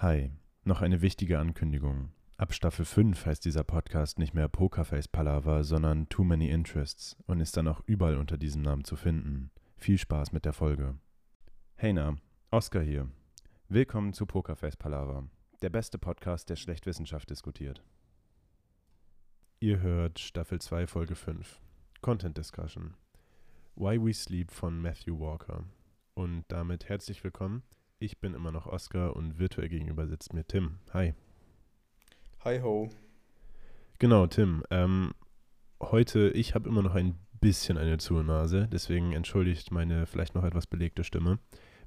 Hi, noch eine wichtige Ankündigung. Ab Staffel 5 heißt dieser Podcast nicht mehr Pokerface Palaver, sondern Too Many Interests und ist dann auch überall unter diesem Namen zu finden. Viel Spaß mit der Folge. Hey na, Oscar hier. Willkommen zu Pokerface Palaver, der beste Podcast, der schlecht Wissenschaft diskutiert. Ihr hört Staffel 2, Folge 5. Content Discussion. Why We Sleep von Matthew Walker. Und damit herzlich willkommen. Ich bin immer noch Oscar und virtuell gegenüber sitzt mir Tim. Hi. Hi ho. Genau, Tim. Ähm, heute, ich habe immer noch ein bisschen eine zu Nase, deswegen entschuldigt meine vielleicht noch etwas belegte Stimme.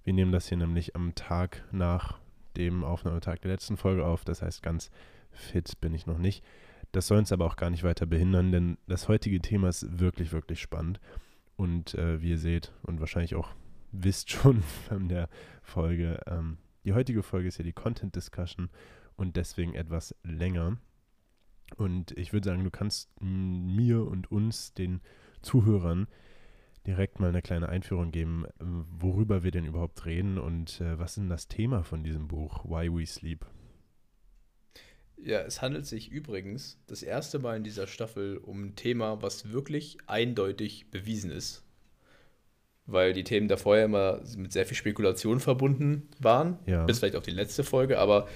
Wir nehmen das hier nämlich am Tag nach dem Aufnahmetag der letzten Folge auf, das heißt, ganz fit bin ich noch nicht. Das soll uns aber auch gar nicht weiter behindern, denn das heutige Thema ist wirklich, wirklich spannend. Und äh, wie ihr seht und wahrscheinlich auch wisst schon von der Folge, ähm, die heutige Folge ist ja die Content Discussion und deswegen etwas länger. Und ich würde sagen, du kannst mir und uns, den Zuhörern, direkt mal eine kleine Einführung geben, worüber wir denn überhaupt reden und äh, was ist denn das Thema von diesem Buch, Why We Sleep? Ja, es handelt sich übrigens das erste Mal in dieser Staffel um ein Thema, was wirklich eindeutig bewiesen ist. Weil die Themen davor ja immer mit sehr viel Spekulation verbunden waren. Ja. Bis vielleicht auch die letzte Folge. Aber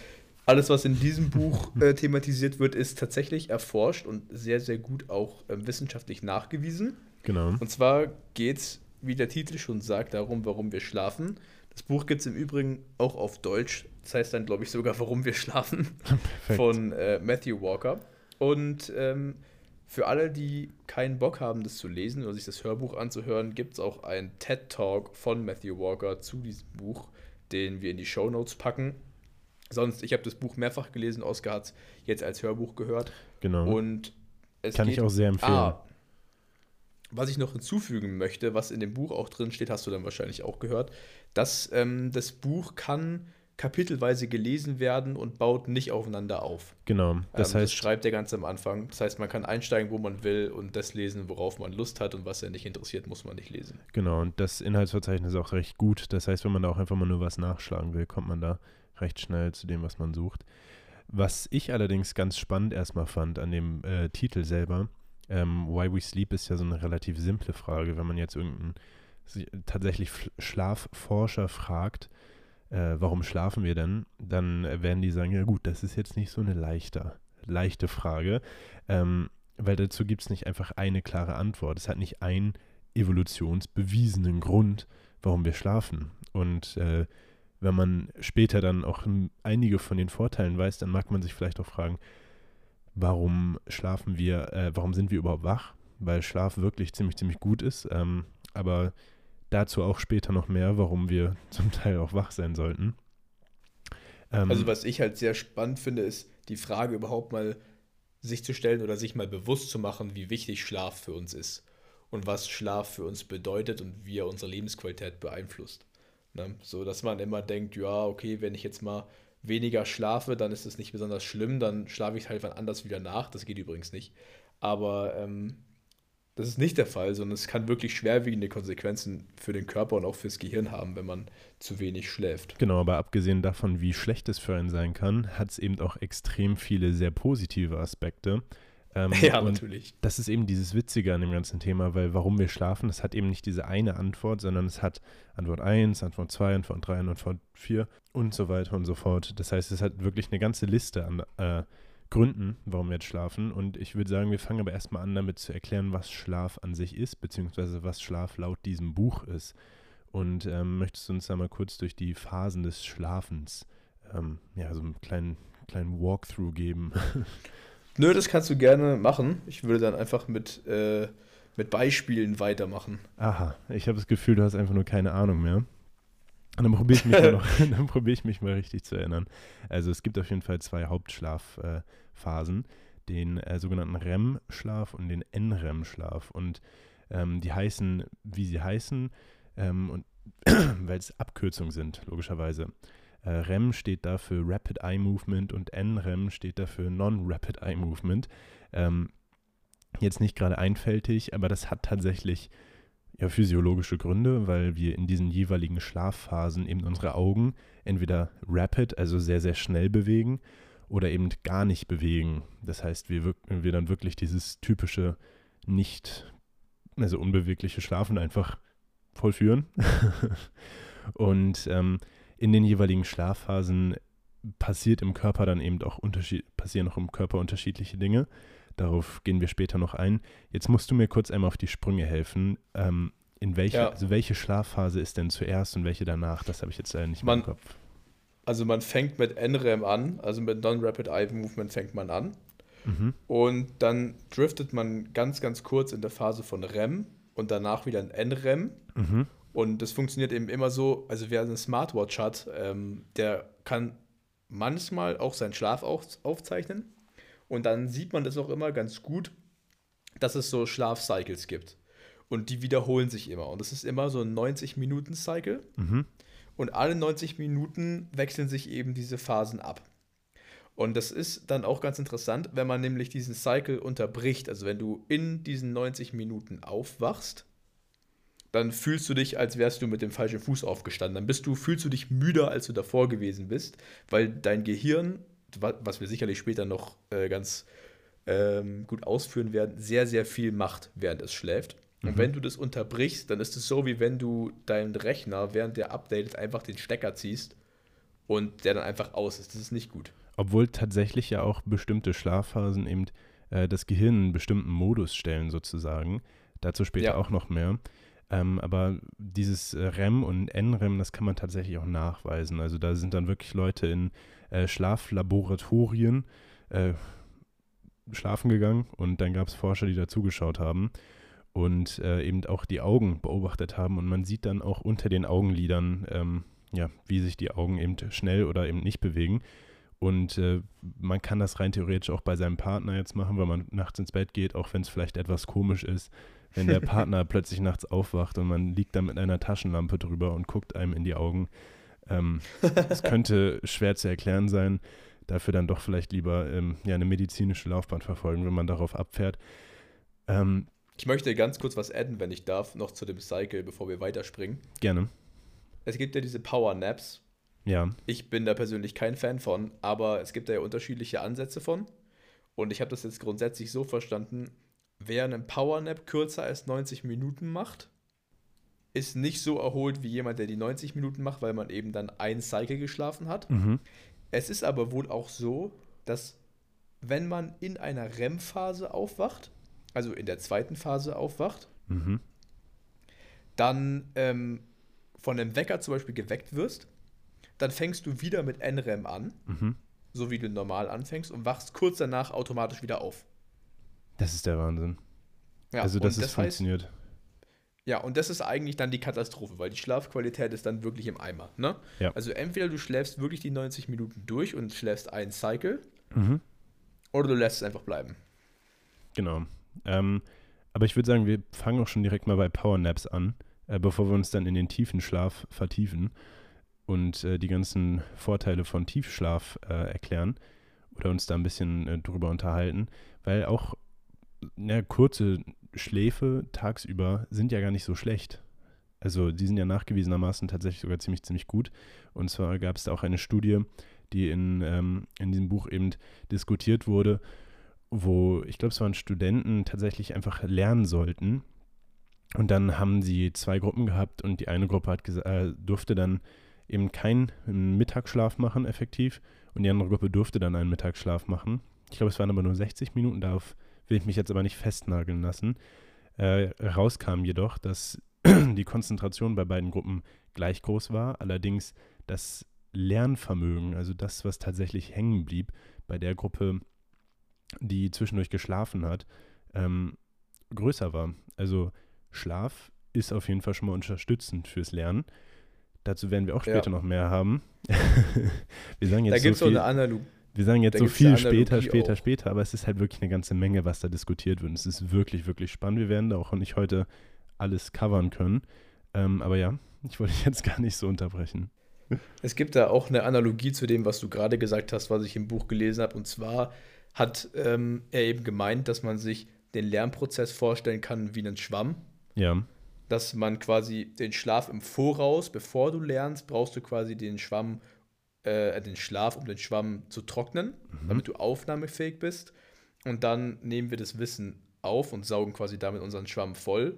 alles, was in diesem Buch äh, thematisiert wird, ist tatsächlich erforscht und sehr, sehr gut auch äh, wissenschaftlich nachgewiesen. Genau. Und zwar geht es, wie der Titel schon sagt, darum, warum wir schlafen. Das Buch gibt es im Übrigen auch auf Deutsch. Das heißt dann, glaube ich, sogar, warum wir schlafen. von äh, Matthew Walker. Und ähm, für alle, die keinen Bock haben, das zu lesen oder sich das Hörbuch anzuhören, gibt es auch einen TED-Talk von Matthew Walker zu diesem Buch, den wir in die Show Notes packen. Sonst, ich habe das Buch mehrfach gelesen, Oscar hat es jetzt als Hörbuch gehört. Genau. Und es Kann ich auch sehr empfehlen. Ah, was ich noch hinzufügen möchte, was in dem Buch auch drin steht, hast du dann wahrscheinlich auch gehört, dass ähm, das Buch kann kapitelweise gelesen werden und baut nicht aufeinander auf. Genau. Das ähm, heißt, das schreibt er ganz am Anfang. Das heißt, man kann einsteigen, wo man will und das lesen, worauf man Lust hat und was er nicht interessiert, muss man nicht lesen. Genau. Und das Inhaltsverzeichnis ist auch recht gut. Das heißt, wenn man da auch einfach mal nur was nachschlagen will, kommt man da recht schnell zu dem, was man sucht. Was ich allerdings ganz spannend erstmal fand an dem äh, Titel selber, ähm, Why We Sleep ist ja so eine relativ simple Frage, wenn man jetzt irgendeinen tatsächlich Schlafforscher fragt, äh, warum schlafen wir denn, dann werden die sagen, ja gut, das ist jetzt nicht so eine leichte, leichte Frage, ähm, weil dazu gibt es nicht einfach eine klare Antwort. Es hat nicht einen evolutionsbewiesenen Grund, warum wir schlafen. Und äh, wenn man später dann auch einige von den Vorteilen weiß, dann mag man sich vielleicht auch fragen, warum schlafen wir, äh, warum sind wir überhaupt wach? Weil Schlaf wirklich ziemlich, ziemlich gut ist. Ähm, aber Dazu auch später noch mehr, warum wir zum Teil auch wach sein sollten. Ähm, also was ich halt sehr spannend finde, ist die Frage überhaupt mal sich zu stellen oder sich mal bewusst zu machen, wie wichtig Schlaf für uns ist und was Schlaf für uns bedeutet und wie er unsere Lebensqualität beeinflusst. Ne? So dass man immer denkt, ja, okay, wenn ich jetzt mal weniger schlafe, dann ist es nicht besonders schlimm, dann schlafe ich halt wann anders wieder nach. Das geht übrigens nicht. Aber ähm, das ist nicht der Fall, sondern es kann wirklich schwerwiegende Konsequenzen für den Körper und auch fürs Gehirn haben, wenn man zu wenig schläft. Genau, aber abgesehen davon, wie schlecht es für einen sein kann, hat es eben auch extrem viele sehr positive Aspekte. Ähm, ja, natürlich. Das ist eben dieses Witzige an dem ganzen Thema, weil warum wir schlafen, das hat eben nicht diese eine Antwort, sondern es hat Antwort 1, Antwort 2, Antwort 3, Antwort 4 und so weiter und so fort. Das heißt, es hat wirklich eine ganze Liste an äh, Gründen, warum wir jetzt schlafen. Und ich würde sagen, wir fangen aber erstmal an, damit zu erklären, was Schlaf an sich ist, beziehungsweise was Schlaf laut diesem Buch ist. Und ähm, möchtest du uns da mal kurz durch die Phasen des Schlafens, ähm, ja, so einen kleinen, kleinen Walkthrough geben? Nö, das kannst du gerne machen. Ich würde dann einfach mit, äh, mit Beispielen weitermachen. Aha, ich habe das Gefühl, du hast einfach nur keine Ahnung mehr. Und dann probiere ich, mich mal ich mich mal richtig zu erinnern. Also es gibt auf jeden Fall zwei Hauptschlafphasen, äh, den äh, sogenannten REM-Schlaf und den NREM-Schlaf. Und ähm, die heißen, wie sie heißen, ähm, und weil es Abkürzungen sind, logischerweise. Äh, REM steht dafür Rapid Eye Movement und NREM steht dafür Non-Rapid Eye Movement. Ähm, jetzt nicht gerade einfältig, aber das hat tatsächlich ja, physiologische Gründe, weil wir in diesen jeweiligen Schlafphasen eben unsere Augen entweder rapid, also sehr, sehr schnell bewegen oder eben gar nicht bewegen. Das heißt, wir, wir dann wirklich dieses typische nicht, also unbewegliche Schlafen einfach vollführen. und ähm, in den jeweiligen Schlafphasen passiert im Körper dann eben auch Unterschied, passieren auch im Körper unterschiedliche Dinge. Darauf gehen wir später noch ein. Jetzt musst du mir kurz einmal auf die Sprünge helfen. Ähm, in welche, ja. also welche Schlafphase ist denn zuerst und welche danach? Das habe ich jetzt leider nicht mehr im Kopf. Also man fängt mit NREM an, also mit Non-Rapid Eye Movement fängt man an. Mhm. Und dann driftet man ganz, ganz kurz in der Phase von REM und danach wieder in NREM. Mhm. Und das funktioniert eben immer so, also wer eine Smartwatch hat, ähm, der kann manchmal auch seinen Schlaf auf, aufzeichnen. Und dann sieht man das auch immer ganz gut, dass es so Schlafcycles gibt. Und die wiederholen sich immer. Und das ist immer so ein 90-Minuten-Cycle. Mhm. Und alle 90 Minuten wechseln sich eben diese Phasen ab. Und das ist dann auch ganz interessant, wenn man nämlich diesen Cycle unterbricht. Also wenn du in diesen 90 Minuten aufwachst, dann fühlst du dich, als wärst du mit dem falschen Fuß aufgestanden. Dann bist du, fühlst du dich müder, als du davor gewesen bist, weil dein Gehirn, was wir sicherlich später noch äh, ganz ähm, gut ausführen werden, sehr, sehr viel macht, während es schläft. Und mhm. wenn du das unterbrichst, dann ist es so, wie wenn du deinen Rechner, während der updatet, einfach den Stecker ziehst und der dann einfach aus ist. Das ist nicht gut. Obwohl tatsächlich ja auch bestimmte Schlafphasen eben äh, das Gehirn in einen bestimmten Modus stellen, sozusagen. Dazu später ja. auch noch mehr. Ähm, aber dieses äh, REM und NREM, das kann man tatsächlich auch nachweisen. Also da sind dann wirklich Leute in äh, Schlaflaboratorien äh, schlafen gegangen und dann gab es Forscher, die dazugeschaut haben und äh, eben auch die Augen beobachtet haben. Und man sieht dann auch unter den Augenlidern, ähm, ja, wie sich die Augen eben schnell oder eben nicht bewegen. Und äh, man kann das rein theoretisch auch bei seinem Partner jetzt machen, wenn man nachts ins Bett geht, auch wenn es vielleicht etwas komisch ist, wenn der Partner plötzlich nachts aufwacht und man liegt da mit einer Taschenlampe drüber und guckt einem in die Augen. Ähm, es könnte schwer zu erklären sein, dafür dann doch vielleicht lieber ähm, ja, eine medizinische Laufbahn verfolgen, wenn man darauf abfährt. Ähm, ich möchte ganz kurz was adden, wenn ich darf, noch zu dem Cycle, bevor wir weiterspringen. Gerne. Es gibt ja diese Power Naps. Ja. Ich bin da persönlich kein Fan von, aber es gibt da ja unterschiedliche Ansätze von. Und ich habe das jetzt grundsätzlich so verstanden, wer einen Power Nap kürzer als 90 Minuten macht, ist nicht so erholt wie jemand, der die 90 Minuten macht, weil man eben dann ein Cycle geschlafen hat. Mhm. Es ist aber wohl auch so, dass wenn man in einer REM-Phase aufwacht, also in der zweiten Phase aufwacht, mhm. dann ähm, von einem Wecker zum Beispiel geweckt wirst, dann fängst du wieder mit NREM an, mhm. so wie du normal anfängst, und wachst kurz danach automatisch wieder auf. Das ist der Wahnsinn. Ja, also, dass es das funktioniert. Heißt, ja, und das ist eigentlich dann die Katastrophe, weil die Schlafqualität ist dann wirklich im Eimer. Ne? Ja. Also entweder du schläfst wirklich die 90 Minuten durch und schläfst einen Cycle, mhm. oder du lässt es einfach bleiben. Genau. Ähm, aber ich würde sagen, wir fangen auch schon direkt mal bei Powernaps an, äh, bevor wir uns dann in den tiefen Schlaf vertiefen und äh, die ganzen Vorteile von Tiefschlaf äh, erklären oder uns da ein bisschen äh, drüber unterhalten, weil auch ja, kurze Schläfe tagsüber sind ja gar nicht so schlecht. Also die sind ja nachgewiesenermaßen tatsächlich sogar ziemlich, ziemlich gut. Und zwar gab es da auch eine Studie, die in, ähm, in diesem Buch eben diskutiert wurde, wo ich glaube, es waren Studenten tatsächlich einfach lernen sollten. Und dann haben sie zwei Gruppen gehabt und die eine Gruppe hat äh, durfte dann eben keinen Mittagsschlaf machen, effektiv. Und die andere Gruppe durfte dann einen Mittagsschlaf machen. Ich glaube, es waren aber nur 60 Minuten, darauf will ich mich jetzt aber nicht festnageln lassen. Äh, rauskam jedoch, dass die Konzentration bei beiden Gruppen gleich groß war, allerdings das Lernvermögen, also das, was tatsächlich hängen blieb, bei der Gruppe die zwischendurch geschlafen hat, ähm, größer war. Also Schlaf ist auf jeden Fall schon mal unterstützend fürs Lernen. Dazu werden wir auch später ja. noch mehr haben. wir sagen jetzt da gibt es so eine Analogie. Wir sagen jetzt da so viel später, später, auch. später, aber es ist halt wirklich eine ganze Menge, was da diskutiert wird. Und es ist wirklich, wirklich spannend. Wir werden da auch nicht heute alles covern können. Ähm, aber ja, ich wollte jetzt gar nicht so unterbrechen. Es gibt da auch eine Analogie zu dem, was du gerade gesagt hast, was ich im Buch gelesen habe. Und zwar hat ähm, er eben gemeint, dass man sich den Lernprozess vorstellen kann wie einen Schwamm. Ja. dass man quasi den Schlaf im Voraus, bevor du lernst, brauchst du quasi den Schwamm, äh, den Schlaf, um den Schwamm zu trocknen, mhm. damit du aufnahmefähig bist. Und dann nehmen wir das Wissen auf und saugen quasi damit unseren Schwamm voll.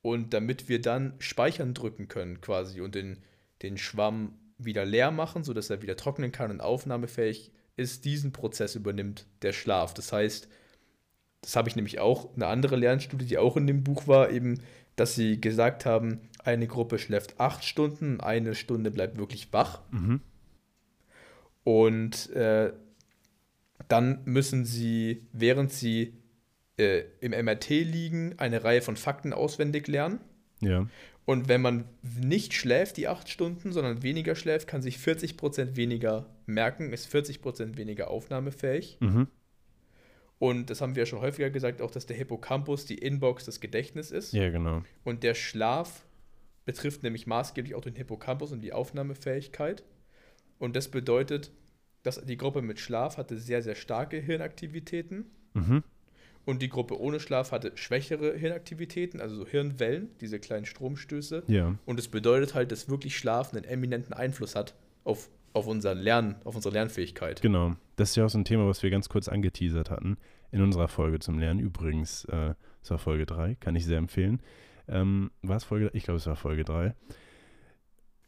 Und damit wir dann Speichern drücken können, quasi, und den, den Schwamm wieder leer machen, sodass er wieder trocknen kann und aufnahmefähig ist, diesen Prozess übernimmt der Schlaf. Das heißt, das habe ich nämlich auch, eine andere Lernstudie, die auch in dem Buch war, eben, dass sie gesagt haben, eine Gruppe schläft acht Stunden, eine Stunde bleibt wirklich wach. Mhm. Und äh, dann müssen sie, während sie äh, im MRT liegen, eine Reihe von Fakten auswendig lernen. Ja. Und wenn man nicht schläft, die acht Stunden, sondern weniger schläft, kann sich 40% weniger merken, ist 40% weniger aufnahmefähig. Mhm. Und das haben wir ja schon häufiger gesagt, auch dass der Hippocampus die Inbox des Gedächtnisses ist. Ja, genau. Und der Schlaf betrifft nämlich maßgeblich auch den Hippocampus und die Aufnahmefähigkeit. Und das bedeutet, dass die Gruppe mit Schlaf hatte sehr, sehr starke Hirnaktivitäten. Mhm. Und die Gruppe ohne Schlaf hatte schwächere Hirnaktivitäten, also so Hirnwellen, diese kleinen Stromstöße. Ja. Und es bedeutet halt, dass wirklich Schlaf einen eminenten Einfluss hat auf, auf unser Lernen, auf unsere Lernfähigkeit. Genau. Das ist ja auch so ein Thema, was wir ganz kurz angeteasert hatten in unserer Folge zum Lernen. Übrigens, äh, es war Folge 3, kann ich sehr empfehlen. Ähm, war es Folge? Ich glaube, es war Folge 3.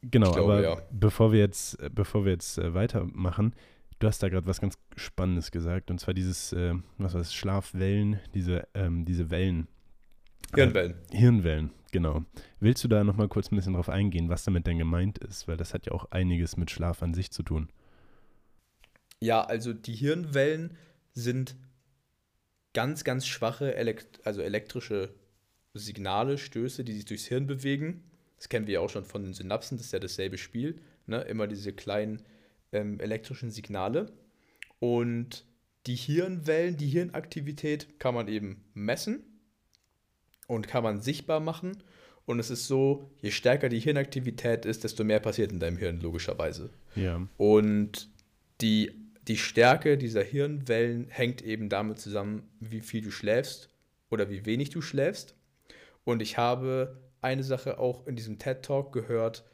Genau, glaube, aber ja. bevor wir jetzt, bevor wir jetzt äh, weitermachen, Du hast da gerade was ganz Spannendes gesagt, und zwar dieses, äh, was war das, Schlafwellen, diese, ähm, diese Wellen. Hirnwellen. Äh, Hirnwellen, genau. Willst du da nochmal kurz ein bisschen drauf eingehen, was damit denn gemeint ist? Weil das hat ja auch einiges mit Schlaf an sich zu tun. Ja, also die Hirnwellen sind ganz, ganz schwache, elekt also elektrische Signale, Stöße, die sich durchs Hirn bewegen. Das kennen wir ja auch schon von den Synapsen, das ist ja dasselbe Spiel. Ne? Immer diese kleinen ähm, elektrischen Signale. Und die Hirnwellen, die Hirnaktivität kann man eben messen und kann man sichtbar machen. Und es ist so, je stärker die Hirnaktivität ist, desto mehr passiert in deinem Hirn, logischerweise. Ja. Und die, die Stärke dieser Hirnwellen hängt eben damit zusammen, wie viel du schläfst oder wie wenig du schläfst. Und ich habe eine Sache auch in diesem TED Talk gehört,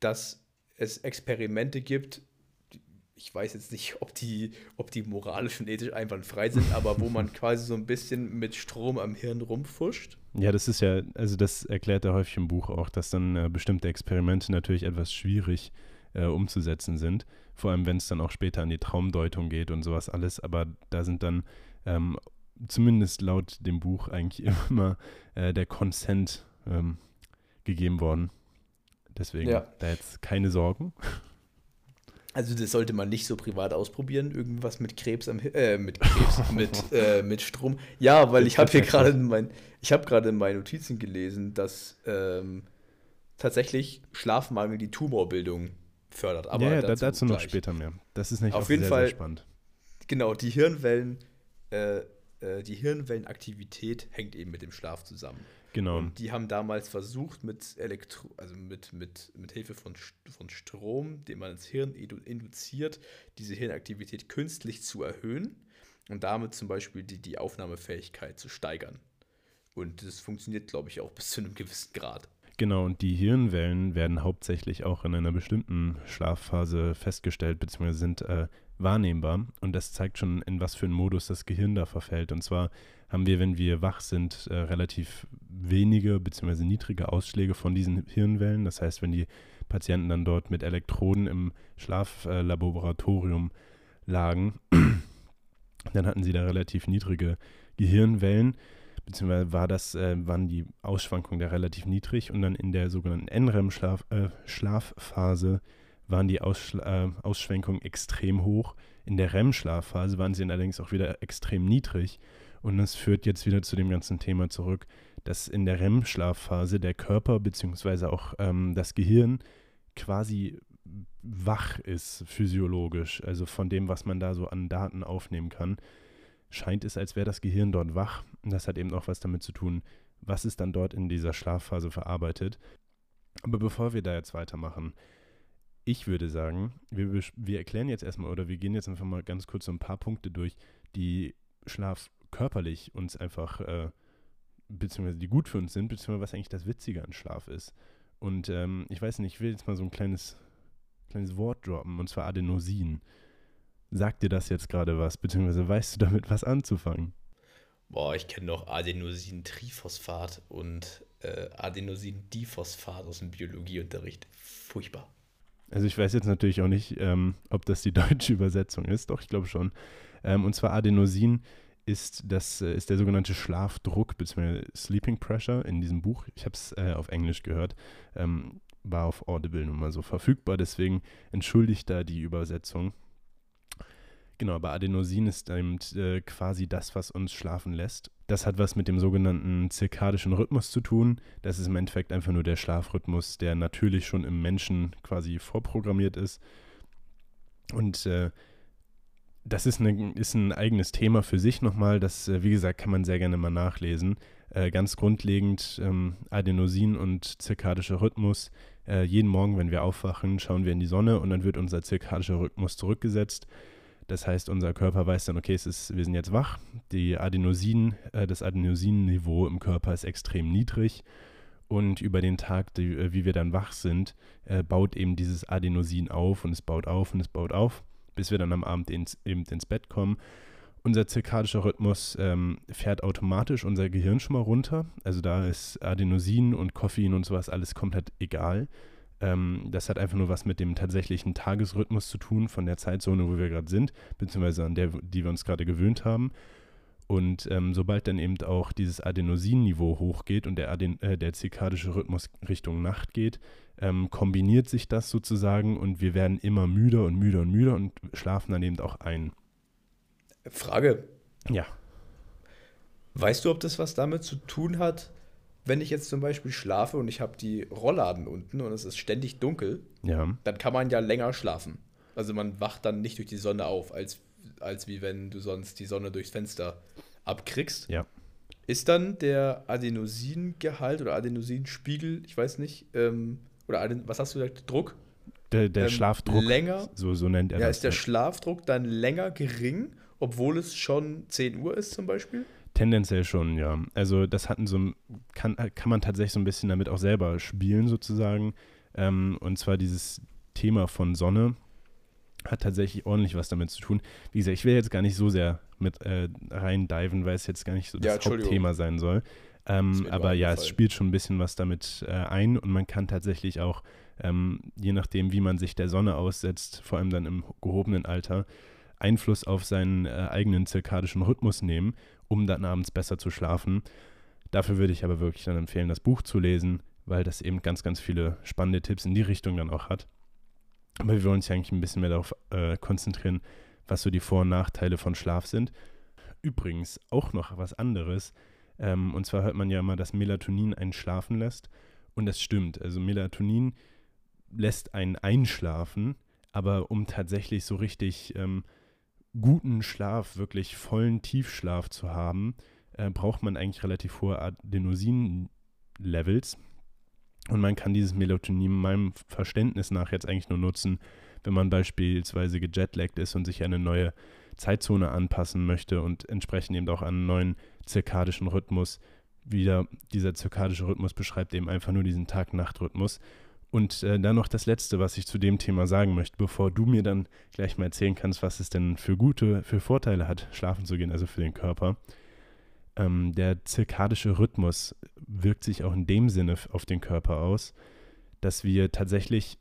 dass es Experimente gibt, ich weiß jetzt nicht, ob die, ob die moralisch und ethisch einwandfrei sind, aber wo man quasi so ein bisschen mit Strom am Hirn rumfuscht. Ja, das ist ja, also das erklärt er häufig im Buch auch, dass dann äh, bestimmte Experimente natürlich etwas schwierig äh, umzusetzen sind. Vor allem, wenn es dann auch später an die Traumdeutung geht und sowas alles. Aber da sind dann ähm, zumindest laut dem Buch eigentlich immer äh, der Consent ähm, gegeben worden. Deswegen ja. da jetzt keine Sorgen. Also das sollte man nicht so privat ausprobieren, irgendwas mit Krebs am äh, mit Krebs, mit, äh, mit Strom. Ja, weil ich habe hier gerade mein, ich habe gerade in meinen Notizen gelesen, dass ähm, tatsächlich Schlafmangel die Tumorbildung fördert. Aber ja, ja dazu, dazu noch später mehr. Das ist nicht auf jeden sehr, Fall sehr spannend. Genau, die Hirnwellen, äh, äh, die Hirnwellenaktivität hängt eben mit dem Schlaf zusammen. Genau. Und die haben damals versucht, mit Elektro, also mit, mit, mit Hilfe von, von Strom, den man ins Hirn induziert, diese Hirnaktivität künstlich zu erhöhen und damit zum Beispiel die, die Aufnahmefähigkeit zu steigern. Und das funktioniert, glaube ich, auch bis zu einem gewissen Grad. Genau, und die Hirnwellen werden hauptsächlich auch in einer bestimmten Schlafphase festgestellt, beziehungsweise sind äh, wahrnehmbar. Und das zeigt schon, in was für einen Modus das Gehirn da verfällt. Und zwar haben wir, wenn wir wach sind, äh, relativ wenige bzw. niedrige Ausschläge von diesen Hirnwellen. Das heißt, wenn die Patienten dann dort mit Elektroden im Schlaflaboratorium lagen, dann hatten sie da relativ niedrige Gehirnwellen, beziehungsweise war das, äh, waren die Ausschwankungen da relativ niedrig und dann in der sogenannten NREM-Schlafphase äh, waren die Ausschla äh, Ausschwenkungen extrem hoch. In der REM-Schlafphase waren sie allerdings auch wieder extrem niedrig. Und das führt jetzt wieder zu dem ganzen Thema zurück, dass in der REM-Schlafphase der Körper bzw. auch ähm, das Gehirn quasi wach ist physiologisch, also von dem, was man da so an Daten aufnehmen kann, scheint es, als wäre das Gehirn dort wach. Und das hat eben auch was damit zu tun, was ist dann dort in dieser Schlafphase verarbeitet. Aber bevor wir da jetzt weitermachen, ich würde sagen, wir, wir erklären jetzt erstmal oder wir gehen jetzt einfach mal ganz kurz so ein paar Punkte durch, die Schlaf körperlich uns einfach äh, beziehungsweise die gut für uns sind, beziehungsweise was eigentlich das Witzige an Schlaf ist. Und ähm, ich weiß nicht, ich will jetzt mal so ein kleines, kleines Wort droppen, und zwar Adenosin. Sagt dir das jetzt gerade was, beziehungsweise weißt du damit was anzufangen? Boah, ich kenne noch Adenosin-Triphosphat und äh, Adenosin-Diphosphat aus dem Biologieunterricht. Furchtbar. Also ich weiß jetzt natürlich auch nicht, ähm, ob das die deutsche Übersetzung ist. Doch, ich glaube schon. Ähm, und zwar Adenosin ist, das, äh, ist der sogenannte Schlafdruck bzw. Sleeping Pressure in diesem Buch. Ich habe es äh, auf Englisch gehört. Ähm, war auf Audible nun mal so verfügbar, deswegen entschuldigt da die Übersetzung. Genau, aber Adenosin ist eben äh, quasi das, was uns schlafen lässt. Das hat was mit dem sogenannten zirkadischen Rhythmus zu tun. Das ist im Endeffekt einfach nur der Schlafrhythmus, der natürlich schon im Menschen quasi vorprogrammiert ist. Und äh, das ist, eine, ist, ein eigenes Thema für sich nochmal. Das, äh, wie gesagt, kann man sehr gerne mal nachlesen. Äh, ganz grundlegend ähm, Adenosin und zirkadischer Rhythmus. Äh, jeden Morgen, wenn wir aufwachen, schauen wir in die Sonne und dann wird unser zirkadischer Rhythmus zurückgesetzt. Das heißt, unser Körper weiß dann, okay, es ist, wir sind jetzt wach. Die Adenosin, äh, das Adenosinniveau im Körper ist extrem niedrig. Und über den Tag, die, äh, wie wir dann wach sind, äh, baut eben dieses Adenosin auf und es baut auf und es baut auf, bis wir dann am Abend ins, eben ins Bett kommen. Unser zirkadischer Rhythmus ähm, fährt automatisch unser Gehirn schon mal runter. Also da ist Adenosin und Koffein und sowas alles komplett egal. Ähm, das hat einfach nur was mit dem tatsächlichen Tagesrhythmus zu tun, von der Zeitzone, wo wir gerade sind, beziehungsweise an der, die wir uns gerade gewöhnt haben. Und ähm, sobald dann eben auch dieses Adenosinniveau hochgeht und der, Aden äh, der zirkadische Rhythmus Richtung Nacht geht, ähm, kombiniert sich das sozusagen und wir werden immer müder und müder und müder und schlafen dann eben auch ein. Frage. Ja. Weißt du, ob das was damit zu tun hat, wenn ich jetzt zum Beispiel schlafe und ich habe die Rollladen unten und es ist ständig dunkel, ja. dann kann man ja länger schlafen. Also man wacht dann nicht durch die Sonne auf, als, als wie wenn du sonst die Sonne durchs Fenster abkriegst. Ja. Ist dann der Adenosingehalt oder Adenosinspiegel, ich weiß nicht, ähm, oder Aden was hast du gesagt, Druck? Der, der ähm, Schlafdruck. Länger. So, so nennt er ja, das. Ist der Schlafdruck dann länger gering, obwohl es schon 10 Uhr ist zum Beispiel? Tendenziell schon, ja. Also das hatten so kann, kann man tatsächlich so ein bisschen damit auch selber spielen sozusagen. Ähm, und zwar dieses Thema von Sonne hat tatsächlich ordentlich was damit zu tun. Wie gesagt, ich will jetzt gar nicht so sehr mit äh, rein diven, weil es jetzt gar nicht so das ja, Hauptthema sein soll. Ähm, aber ja, es spielt schon ein bisschen was damit äh, ein und man kann tatsächlich auch, ähm, je nachdem, wie man sich der Sonne aussetzt, vor allem dann im gehobenen Alter, Einfluss auf seinen äh, eigenen zirkadischen Rhythmus nehmen um dann abends besser zu schlafen. Dafür würde ich aber wirklich dann empfehlen, das Buch zu lesen, weil das eben ganz, ganz viele spannende Tipps in die Richtung dann auch hat. Aber wir wollen uns ja eigentlich ein bisschen mehr darauf äh, konzentrieren, was so die Vor- und Nachteile von Schlaf sind. Übrigens auch noch was anderes. Ähm, und zwar hört man ja immer, dass Melatonin einen schlafen lässt. Und das stimmt. Also Melatonin lässt einen einschlafen, aber um tatsächlich so richtig ähm, guten Schlaf, wirklich vollen Tiefschlaf zu haben, äh, braucht man eigentlich relativ hohe Adenosin-Levels. Und man kann dieses Melatonin meinem Verständnis nach jetzt eigentlich nur nutzen, wenn man beispielsweise gejetlaggt ist und sich eine neue Zeitzone anpassen möchte und entsprechend eben auch einen neuen zirkadischen Rhythmus. Wieder dieser zirkadische Rhythmus beschreibt eben einfach nur diesen Tag-Nacht-Rhythmus. Und äh, dann noch das Letzte, was ich zu dem Thema sagen möchte, bevor du mir dann gleich mal erzählen kannst, was es denn für gute, für Vorteile hat, schlafen zu gehen, also für den Körper. Ähm, der zirkadische Rhythmus wirkt sich auch in dem Sinne auf den Körper aus, dass wir tatsächlich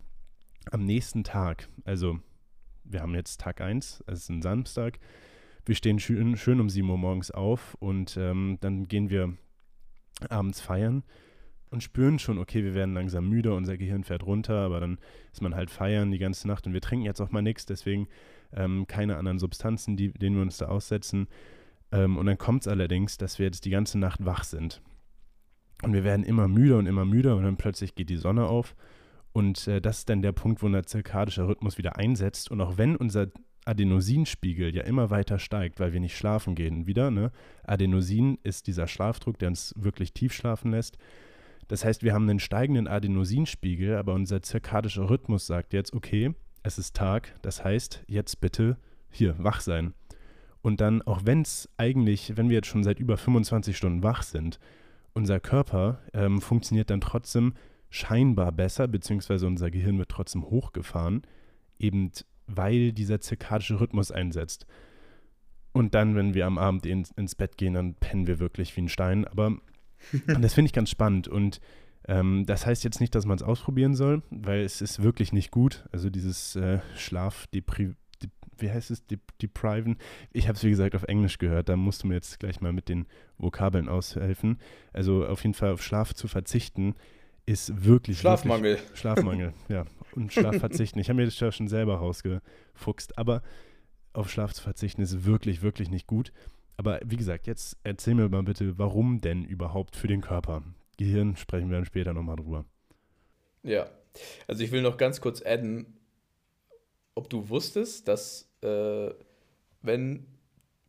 am nächsten Tag, also wir haben jetzt Tag 1, es ist ein Samstag, wir stehen schön, schön um 7 Uhr morgens auf und ähm, dann gehen wir abends feiern und spüren schon, okay, wir werden langsam müde, unser Gehirn fährt runter, aber dann ist man halt feiern die ganze Nacht und wir trinken jetzt auch mal nichts, deswegen ähm, keine anderen Substanzen, die, denen wir uns da aussetzen. Ähm, und dann kommt es allerdings, dass wir jetzt die ganze Nacht wach sind. Und wir werden immer müder und immer müder und dann plötzlich geht die Sonne auf. Und äh, das ist dann der Punkt, wo der zirkadische Rhythmus wieder einsetzt. Und auch wenn unser Adenosinspiegel ja immer weiter steigt, weil wir nicht schlafen gehen, wieder, ne? Adenosin ist dieser Schlafdruck, der uns wirklich tief schlafen lässt. Das heißt, wir haben einen steigenden Adenosinspiegel, aber unser zirkadischer Rhythmus sagt jetzt, okay, es ist Tag, das heißt, jetzt bitte hier wach sein. Und dann, auch wenn es eigentlich, wenn wir jetzt schon seit über 25 Stunden wach sind unser Körper ähm, funktioniert dann trotzdem scheinbar besser, beziehungsweise unser Gehirn wird trotzdem hochgefahren, eben weil dieser zirkadische Rhythmus einsetzt. Und dann, wenn wir am Abend ins, ins Bett gehen, dann pennen wir wirklich wie ein Stein. Aber das finde ich ganz spannend. Und ähm, das heißt jetzt nicht, dass man es ausprobieren soll, weil es ist wirklich nicht gut. Also dieses äh, Schlaf, wie heißt es, depriven. Ich habe es wie gesagt auf Englisch gehört, da musst du mir jetzt gleich mal mit den Vokabeln aushelfen. Also auf jeden Fall auf Schlaf zu verzichten ist wirklich Schlafmangel. Wirklich Schlafmangel, ja. Und Schlaf verzichten. Ich habe mir das ja schon selber rausgefuchst, aber auf Schlaf zu verzichten ist wirklich, wirklich nicht gut. Aber wie gesagt, jetzt erzähl mir mal bitte, warum denn überhaupt für den Körper? Gehirn sprechen wir dann später nochmal drüber. Ja, also ich will noch ganz kurz adden, ob du wusstest, dass äh, wenn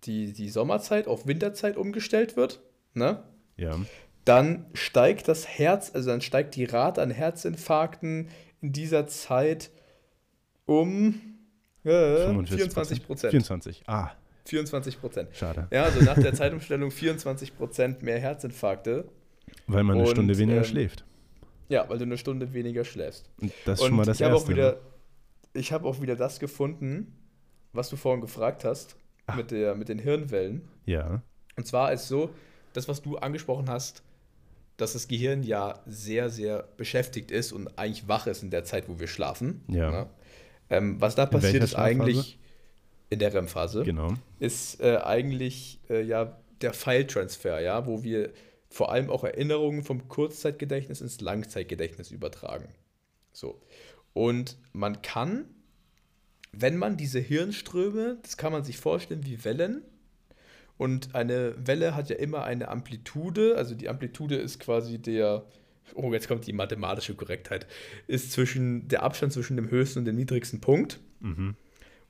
die, die Sommerzeit auf Winterzeit umgestellt wird, ne? Ja. Dann steigt das Herz, also dann steigt die Rate an Herzinfarkten in dieser Zeit um äh, 24 Prozent. 24, ah. 24 Prozent. Schade. Ja, also nach der Zeitumstellung 24 Prozent mehr Herzinfarkte. Weil man eine Und, Stunde weniger ähm, schläft. Ja, weil du eine Stunde weniger schläfst. Und das ist schon mal das ich Erste. Auch wieder, ne? ich habe auch wieder das gefunden, was du vorhin gefragt hast, mit, der, mit den Hirnwellen. Ja. Und zwar ist so, das, was du angesprochen hast, dass das Gehirn ja sehr, sehr beschäftigt ist und eigentlich wach ist in der Zeit, wo wir schlafen. Ja. Ne? Ähm, was da passiert, ist eigentlich in der REM-Phase. Genau. Ist äh, eigentlich äh, ja der File-Transfer, ja, wo wir vor allem auch Erinnerungen vom Kurzzeitgedächtnis ins Langzeitgedächtnis übertragen. So. Und man kann, wenn man diese Hirnströme, das kann man sich vorstellen wie Wellen, und eine Welle hat ja immer eine Amplitude, also die Amplitude ist quasi der, oh, jetzt kommt die mathematische Korrektheit, ist zwischen der Abstand zwischen dem höchsten und dem niedrigsten Punkt. Mhm.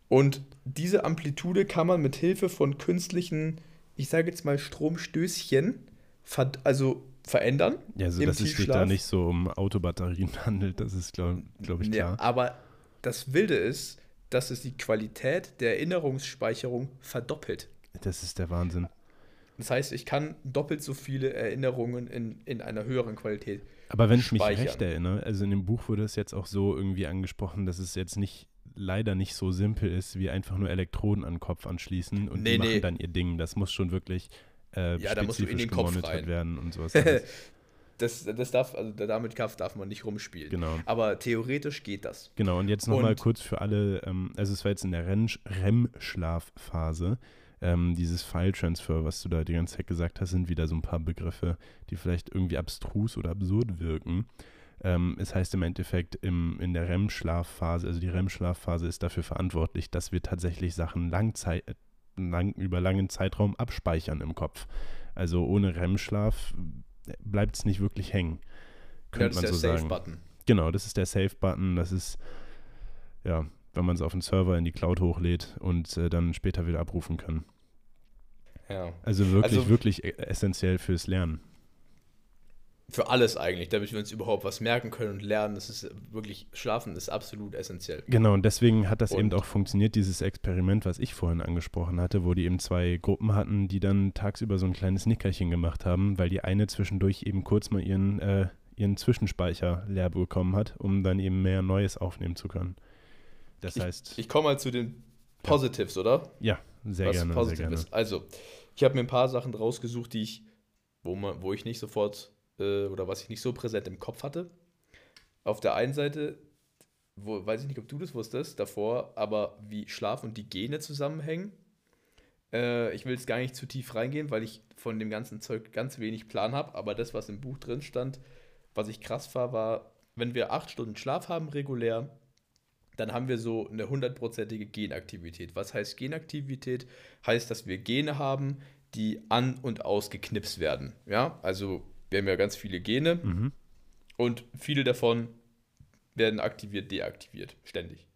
Und diese Amplitude kann man mit Hilfe von künstlichen, ich sage jetzt mal Stromstößchen, ver also verändern. Ja, also dass es sich da nicht so um Autobatterien handelt, das ist, glaube glaub ich, klar. Ja, aber das Wilde ist, dass es die Qualität der Erinnerungsspeicherung verdoppelt. Das ist der Wahnsinn. Das heißt, ich kann doppelt so viele Erinnerungen in, in einer höheren Qualität. Aber wenn ich mich recht erinnere, also in dem Buch wurde es jetzt auch so irgendwie angesprochen, dass es jetzt nicht leider nicht so simpel ist, wie einfach nur Elektroden an den Kopf anschließen und nee, die machen nee. dann ihr Ding. Das muss schon wirklich äh, ja, spezifisch gemonitort werden und sowas. das, das darf, also damit darf man nicht rumspielen. Genau. Aber theoretisch geht das. Genau, und jetzt nochmal kurz für alle, ähm, also es war jetzt in der REM-Schlafphase ähm, dieses File-Transfer, was du da die ganze Zeit gesagt hast, sind wieder so ein paar Begriffe, die vielleicht irgendwie abstrus oder absurd wirken. Ähm, es heißt im Endeffekt, im, in der REM-Schlafphase, also die REM-Schlafphase ist dafür verantwortlich, dass wir tatsächlich Sachen Langzeit, lang, über langen Zeitraum abspeichern im Kopf. Also ohne REM-Schlaf bleibt es nicht wirklich hängen. Könnte ja, man so sagen. Button. Genau, das ist der Save-Button. Das ist, ja, wenn man es auf den Server in die Cloud hochlädt und äh, dann später wieder abrufen kann. Ja. Also wirklich, also, wirklich e-, essentiell fürs Lernen. Für alles eigentlich, damit wir uns überhaupt was merken können und lernen. Das ist wirklich, Schlafen ist absolut essentiell. Genau, und deswegen hat das und eben auch funktioniert, dieses Experiment, was ich vorhin angesprochen hatte, wo die eben zwei Gruppen hatten, die dann tagsüber so ein kleines Nickerchen gemacht haben, weil die eine zwischendurch eben kurz mal ihren, äh, ihren Zwischenspeicher leer bekommen hat, um dann eben mehr Neues aufnehmen zu können. Das heißt. Ich, ich komme mal zu den Positives, ja. oder? Ja, sehr was gerne. Positiv sehr gerne. Ist. Also, ich habe mir ein paar Sachen rausgesucht, die ich, wo, man, wo ich nicht sofort äh, oder was ich nicht so präsent im Kopf hatte. Auf der einen Seite, wo, weiß ich nicht, ob du das wusstest davor, aber wie Schlaf und die Gene zusammenhängen. Äh, ich will jetzt gar nicht zu tief reingehen, weil ich von dem ganzen Zeug ganz wenig Plan habe, aber das, was im Buch drin stand, was ich krass war, war, wenn wir acht Stunden Schlaf haben regulär, dann haben wir so eine hundertprozentige Genaktivität. Was heißt Genaktivität? Heißt, dass wir Gene haben, die an- und ausgeknipst werden. Ja, also wir haben ja ganz viele Gene mhm. und viele davon werden aktiviert, deaktiviert, ständig.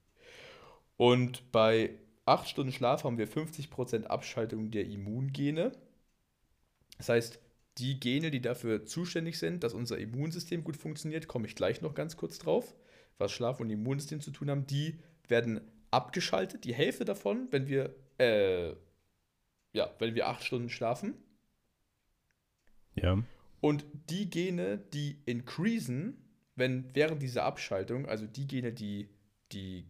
Und bei 8 Stunden Schlaf haben wir 50% Abschaltung der Immungene. Das heißt, die Gene, die dafür zuständig sind, dass unser Immunsystem gut funktioniert, komme ich gleich noch ganz kurz drauf was Schlaf und Immunsystem zu tun haben, die werden abgeschaltet, die Hälfte davon, wenn wir, äh, ja, wenn wir acht Stunden schlafen. Ja. Und die Gene, die increasen, wenn während dieser Abschaltung, also die Gene, die, die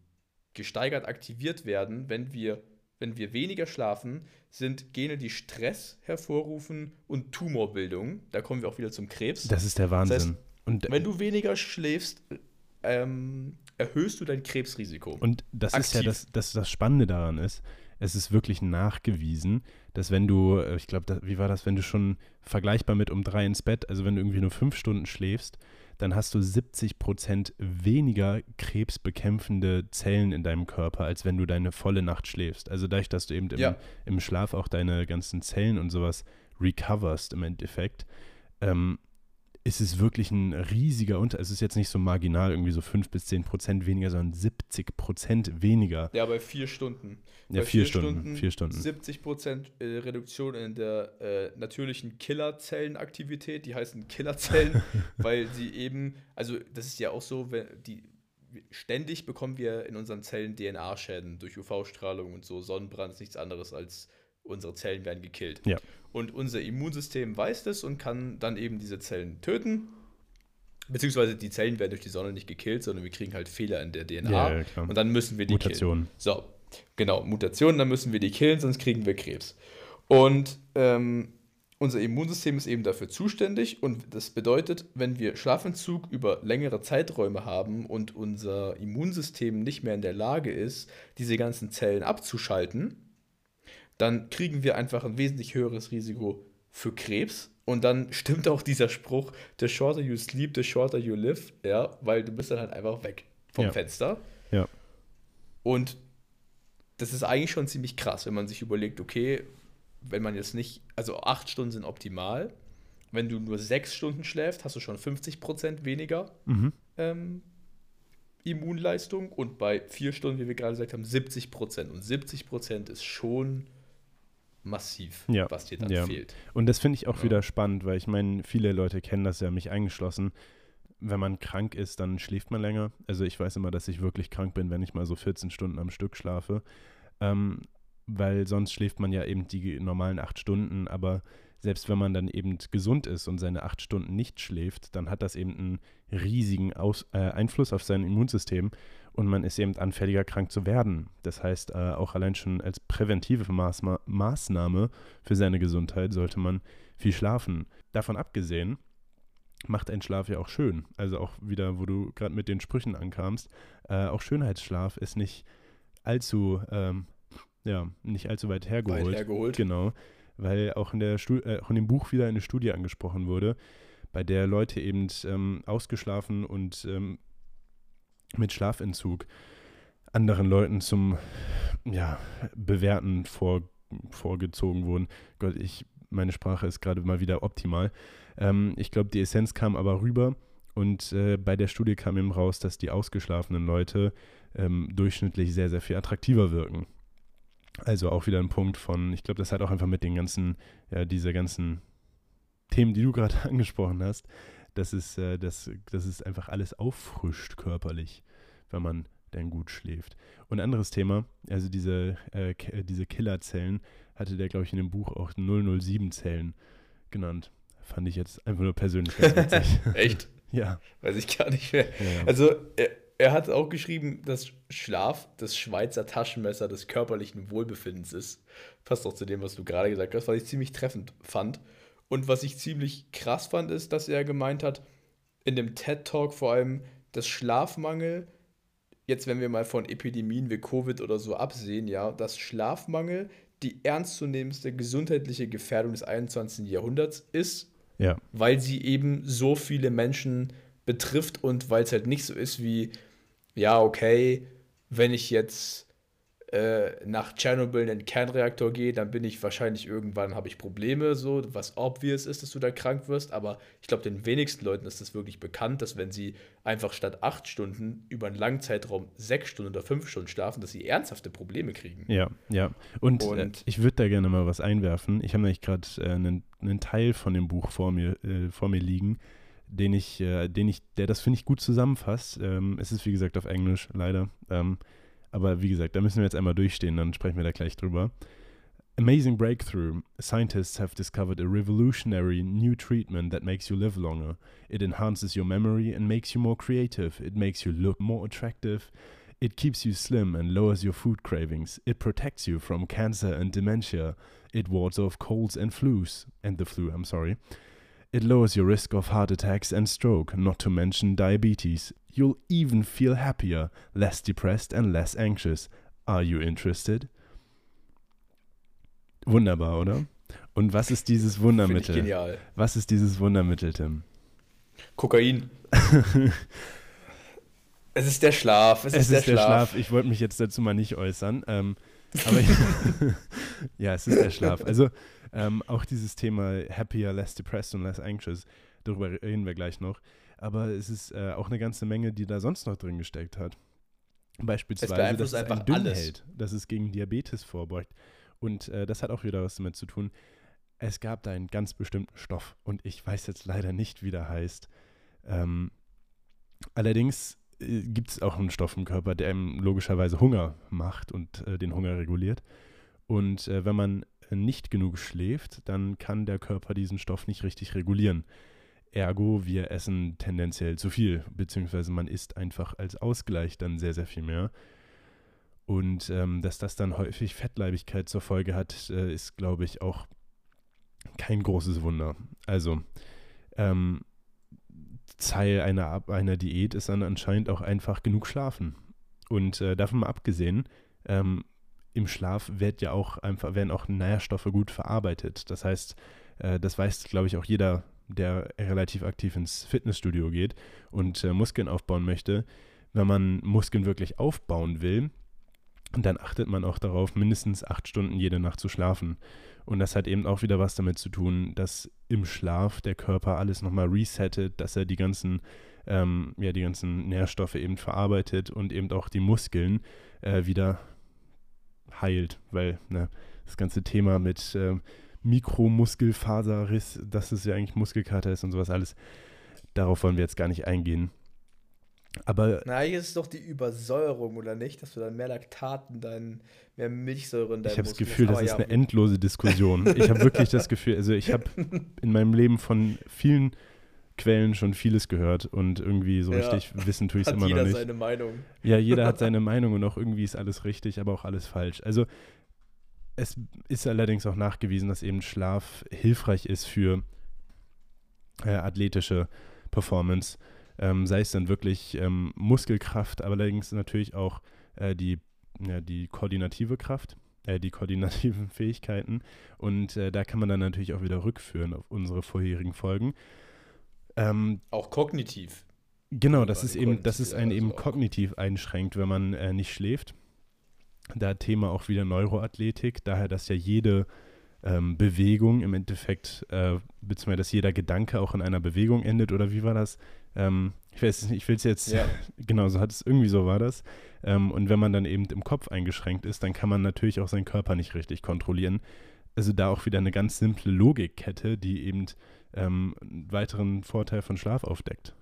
gesteigert aktiviert werden, wenn wir, wenn wir weniger schlafen, sind Gene, die Stress hervorrufen und Tumorbildung. Da kommen wir auch wieder zum Krebs. Das ist der Wahnsinn. Das heißt, und wenn du weniger schläfst, ähm, erhöhst du dein Krebsrisiko. Und das Aktiv. ist ja das, das, das Spannende daran ist, es ist wirklich nachgewiesen, dass wenn du, äh, ich glaube, wie war das, wenn du schon vergleichbar mit um drei ins Bett, also wenn du irgendwie nur fünf Stunden schläfst, dann hast du 70 Prozent weniger krebsbekämpfende Zellen in deinem Körper, als wenn du deine volle Nacht schläfst. Also dadurch, dass du eben im, ja. im Schlaf auch deine ganzen Zellen und sowas recoverst im Endeffekt, ähm, ist es wirklich ein riesiger Unterschied. Es ist jetzt nicht so marginal, irgendwie so 5 bis 10 Prozent weniger, sondern 70 Prozent weniger. Ja, bei vier Stunden. Ja, vier, vier, Stunden, Stunden. Vier Stunden. 70 Prozent äh, Reduktion in der äh, natürlichen Killerzellenaktivität. Die heißen Killerzellen, weil sie eben, also das ist ja auch so, wenn die, ständig bekommen wir in unseren Zellen DNA-Schäden durch UV-Strahlung und so. Sonnenbrand ist nichts anderes als unsere Zellen werden gekillt. Ja. Und unser Immunsystem weiß das und kann dann eben diese Zellen töten. Beziehungsweise die Zellen werden durch die Sonne nicht gekillt, sondern wir kriegen halt Fehler in der DNA. Ja, ja, und dann müssen wir die Mutationen. killen. So, genau, Mutationen, dann müssen wir die killen, sonst kriegen wir Krebs. Und ähm, unser Immunsystem ist eben dafür zuständig und das bedeutet, wenn wir Schlafentzug über längere Zeiträume haben und unser Immunsystem nicht mehr in der Lage ist, diese ganzen Zellen abzuschalten, dann kriegen wir einfach ein wesentlich höheres Risiko für Krebs. Und dann stimmt auch dieser Spruch, the shorter you sleep, the shorter you live, ja, weil du bist dann halt einfach weg vom ja. Fenster. Ja. Und das ist eigentlich schon ziemlich krass, wenn man sich überlegt, okay, wenn man jetzt nicht, also acht Stunden sind optimal. Wenn du nur sechs Stunden schläfst, hast du schon 50 Prozent weniger mhm. ähm, Immunleistung und bei vier Stunden, wie wir gerade gesagt haben, 70 Prozent. Und 70 Prozent ist schon massiv, ja. was dir dann ja. fehlt. Und das finde ich auch ja. wieder spannend, weil ich meine, viele Leute kennen das ja, mich eingeschlossen. Wenn man krank ist, dann schläft man länger. Also ich weiß immer, dass ich wirklich krank bin, wenn ich mal so 14 Stunden am Stück schlafe. Ähm, weil sonst schläft man ja eben die normalen acht Stunden, aber selbst wenn man dann eben gesund ist und seine acht Stunden nicht schläft, dann hat das eben einen riesigen Aus, äh, Einfluss auf sein Immunsystem und man ist eben anfälliger, krank zu werden. Das heißt, äh, auch allein schon als präventive Maßma Maßnahme für seine Gesundheit sollte man viel schlafen. Davon abgesehen, macht ein Schlaf ja auch schön. Also auch wieder, wo du gerade mit den Sprüchen ankamst, äh, auch Schönheitsschlaf ist nicht allzu, ähm, ja, nicht allzu weit hergeholt. Weit hergeholt. Genau, weil auch in, der Stu äh, auch in dem Buch wieder eine Studie angesprochen wurde, bei der Leute eben ähm, ausgeschlafen und ähm, mit Schlafentzug anderen Leuten zum ja, Bewerten vor, vorgezogen wurden. Gott, ich, meine Sprache ist gerade mal wieder optimal. Ähm, ich glaube, die Essenz kam aber rüber und äh, bei der Studie kam eben raus, dass die ausgeschlafenen Leute ähm, durchschnittlich sehr, sehr viel attraktiver wirken. Also auch wieder ein Punkt von, ich glaube, das hat auch einfach mit den ganzen, ja, diese ganzen Themen, die du gerade angesprochen hast, dass es, äh, dass, dass es einfach alles auffrischt körperlich, wenn man dann gut schläft. Und ein anderes Thema, also diese, äh, äh diese Killerzellen, hatte der, glaube ich, in dem Buch auch 007-Zellen genannt. Fand ich jetzt einfach nur persönlich ganz witzig. Echt? ja. Weiß ich gar nicht mehr. Ja. Also, er, er hat auch geschrieben, dass Schlaf das Schweizer Taschenmesser des körperlichen Wohlbefindens ist. Passt auch zu dem, was du gerade gesagt hast, was ich ziemlich treffend fand. Und was ich ziemlich krass fand, ist, dass er gemeint hat, in dem TED-Talk vor allem, dass Schlafmangel, jetzt wenn wir mal von Epidemien wie Covid oder so absehen, ja, dass Schlafmangel die ernstzunehmendste gesundheitliche Gefährdung des 21. Jahrhunderts ist, ja. weil sie eben so viele Menschen betrifft und weil es halt nicht so ist wie, ja, okay, wenn ich jetzt äh, nach Tschernobyl in den Kernreaktor gehe, dann bin ich wahrscheinlich irgendwann, habe ich Probleme, so, was obvious ist, dass du da krank wirst, aber ich glaube, den wenigsten Leuten ist das wirklich bekannt, dass wenn sie einfach statt acht Stunden über einen langen Zeitraum sechs Stunden oder fünf Stunden schlafen, dass sie ernsthafte Probleme kriegen. Ja, ja. Und, Und äh, ich würde da gerne mal was einwerfen. Ich habe nämlich gerade äh, einen, einen, Teil von dem Buch vor mir, äh, vor mir liegen, den ich, äh, den ich, der das finde ich gut zusammenfasst. Ähm, es ist wie gesagt auf Englisch, leider. Ähm, aber wie gesagt, da müssen wir jetzt einmal durchstehen, dann sprechen wir da gleich drüber. Amazing breakthrough. Scientists have discovered a revolutionary new treatment that makes you live longer. It enhances your memory and makes you more creative. It makes you look more attractive. It keeps you slim and lowers your food cravings. It protects you from cancer and dementia. It wards off colds and flus, and the flu, I'm sorry. It lowers your risk of heart attacks and stroke, not to mention diabetes. You'll even feel happier, less depressed, and less anxious. Are you interested? Wunderbar, oder? Und was ist dieses Wundermittel? genial. Was ist dieses Wundermittel, Tim? Kokain. es ist der Schlaf. Es, es ist, der, der Schlaf. Schlaf. Ich wollte mich jetzt dazu mal nicht äußern. Ähm, aber ich, ja, es ist der Schlaf. Also ähm, auch dieses Thema happier, less depressed und less anxious, darüber reden wir gleich noch. Aber es ist äh, auch eine ganze Menge, die da sonst noch drin gesteckt hat. Beispielsweise, dass es ein dünn alles. hält, dass es gegen Diabetes vorbeugt. Und äh, das hat auch wieder was damit zu tun. Es gab da einen ganz bestimmten Stoff und ich weiß jetzt leider nicht, wie der heißt. Ähm, allerdings äh, gibt es auch einen Stoff im Körper, der einem logischerweise Hunger macht und äh, den Hunger reguliert. Und äh, wenn man nicht genug schläft, dann kann der Körper diesen Stoff nicht richtig regulieren. Ergo, wir essen tendenziell zu viel, beziehungsweise man isst einfach als Ausgleich dann sehr, sehr viel mehr. Und ähm, dass das dann häufig Fettleibigkeit zur Folge hat, äh, ist, glaube ich, auch kein großes Wunder. Also, ähm, Teil einer, einer Diät ist dann anscheinend auch einfach genug schlafen. Und äh, davon mal abgesehen, ähm, im Schlaf wird ja auch einfach, werden auch Nährstoffe gut verarbeitet. Das heißt, äh, das weiß, glaube ich, auch jeder, der relativ aktiv ins Fitnessstudio geht und äh, Muskeln aufbauen möchte. Wenn man Muskeln wirklich aufbauen will, dann achtet man auch darauf, mindestens acht Stunden jede Nacht zu schlafen. Und das hat eben auch wieder was damit zu tun, dass im Schlaf der Körper alles nochmal resettet, dass er die ganzen, ähm, ja, die ganzen Nährstoffe eben verarbeitet und eben auch die Muskeln äh, wieder heilt, weil ne, das ganze Thema mit äh, Mikromuskelfaserriss, dass es ja eigentlich Muskelkater ist und sowas alles, darauf wollen wir jetzt gar nicht eingehen. Aber. Na, hier ist doch die Übersäuerung, oder nicht? Dass du dann mehr Laktaten, dein, mehr Milchsäure in deinem Ich habe das Gefühl, das ist ja, eine endlose Diskussion. ich habe wirklich das Gefühl, also ich habe in meinem Leben von vielen Quellen schon vieles gehört und irgendwie so ja. richtig wissen tue ich es immer noch nicht. Jeder seine Meinung. Ja, jeder hat seine Meinung und auch irgendwie ist alles richtig, aber auch alles falsch. Also es ist allerdings auch nachgewiesen, dass eben Schlaf hilfreich ist für äh, athletische Performance ähm, sei es dann wirklich ähm, Muskelkraft, aber allerdings natürlich auch äh, die, ja, die koordinative Kraft, äh, die koordinativen Fähigkeiten. Und äh, da kann man dann natürlich auch wieder rückführen auf unsere vorherigen Folgen. Ähm, auch kognitiv. Genau, das ist eben, dass es einen eben kognitiv einschränkt, wenn man äh, nicht schläft. Da Thema auch wieder Neuroathletik, daher, dass ja jede ähm, Bewegung im Endeffekt, äh, beziehungsweise dass jeder Gedanke auch in einer Bewegung endet, oder wie war das? Ähm, ich weiß nicht, ich will es jetzt, ja. genau, so hat es, irgendwie so war das. Ähm, und wenn man dann eben im Kopf eingeschränkt ist, dann kann man natürlich auch seinen Körper nicht richtig kontrollieren. Also da auch wieder eine ganz simple Logikkette, die eben ähm, einen weiteren Vorteil von Schlaf aufdeckt.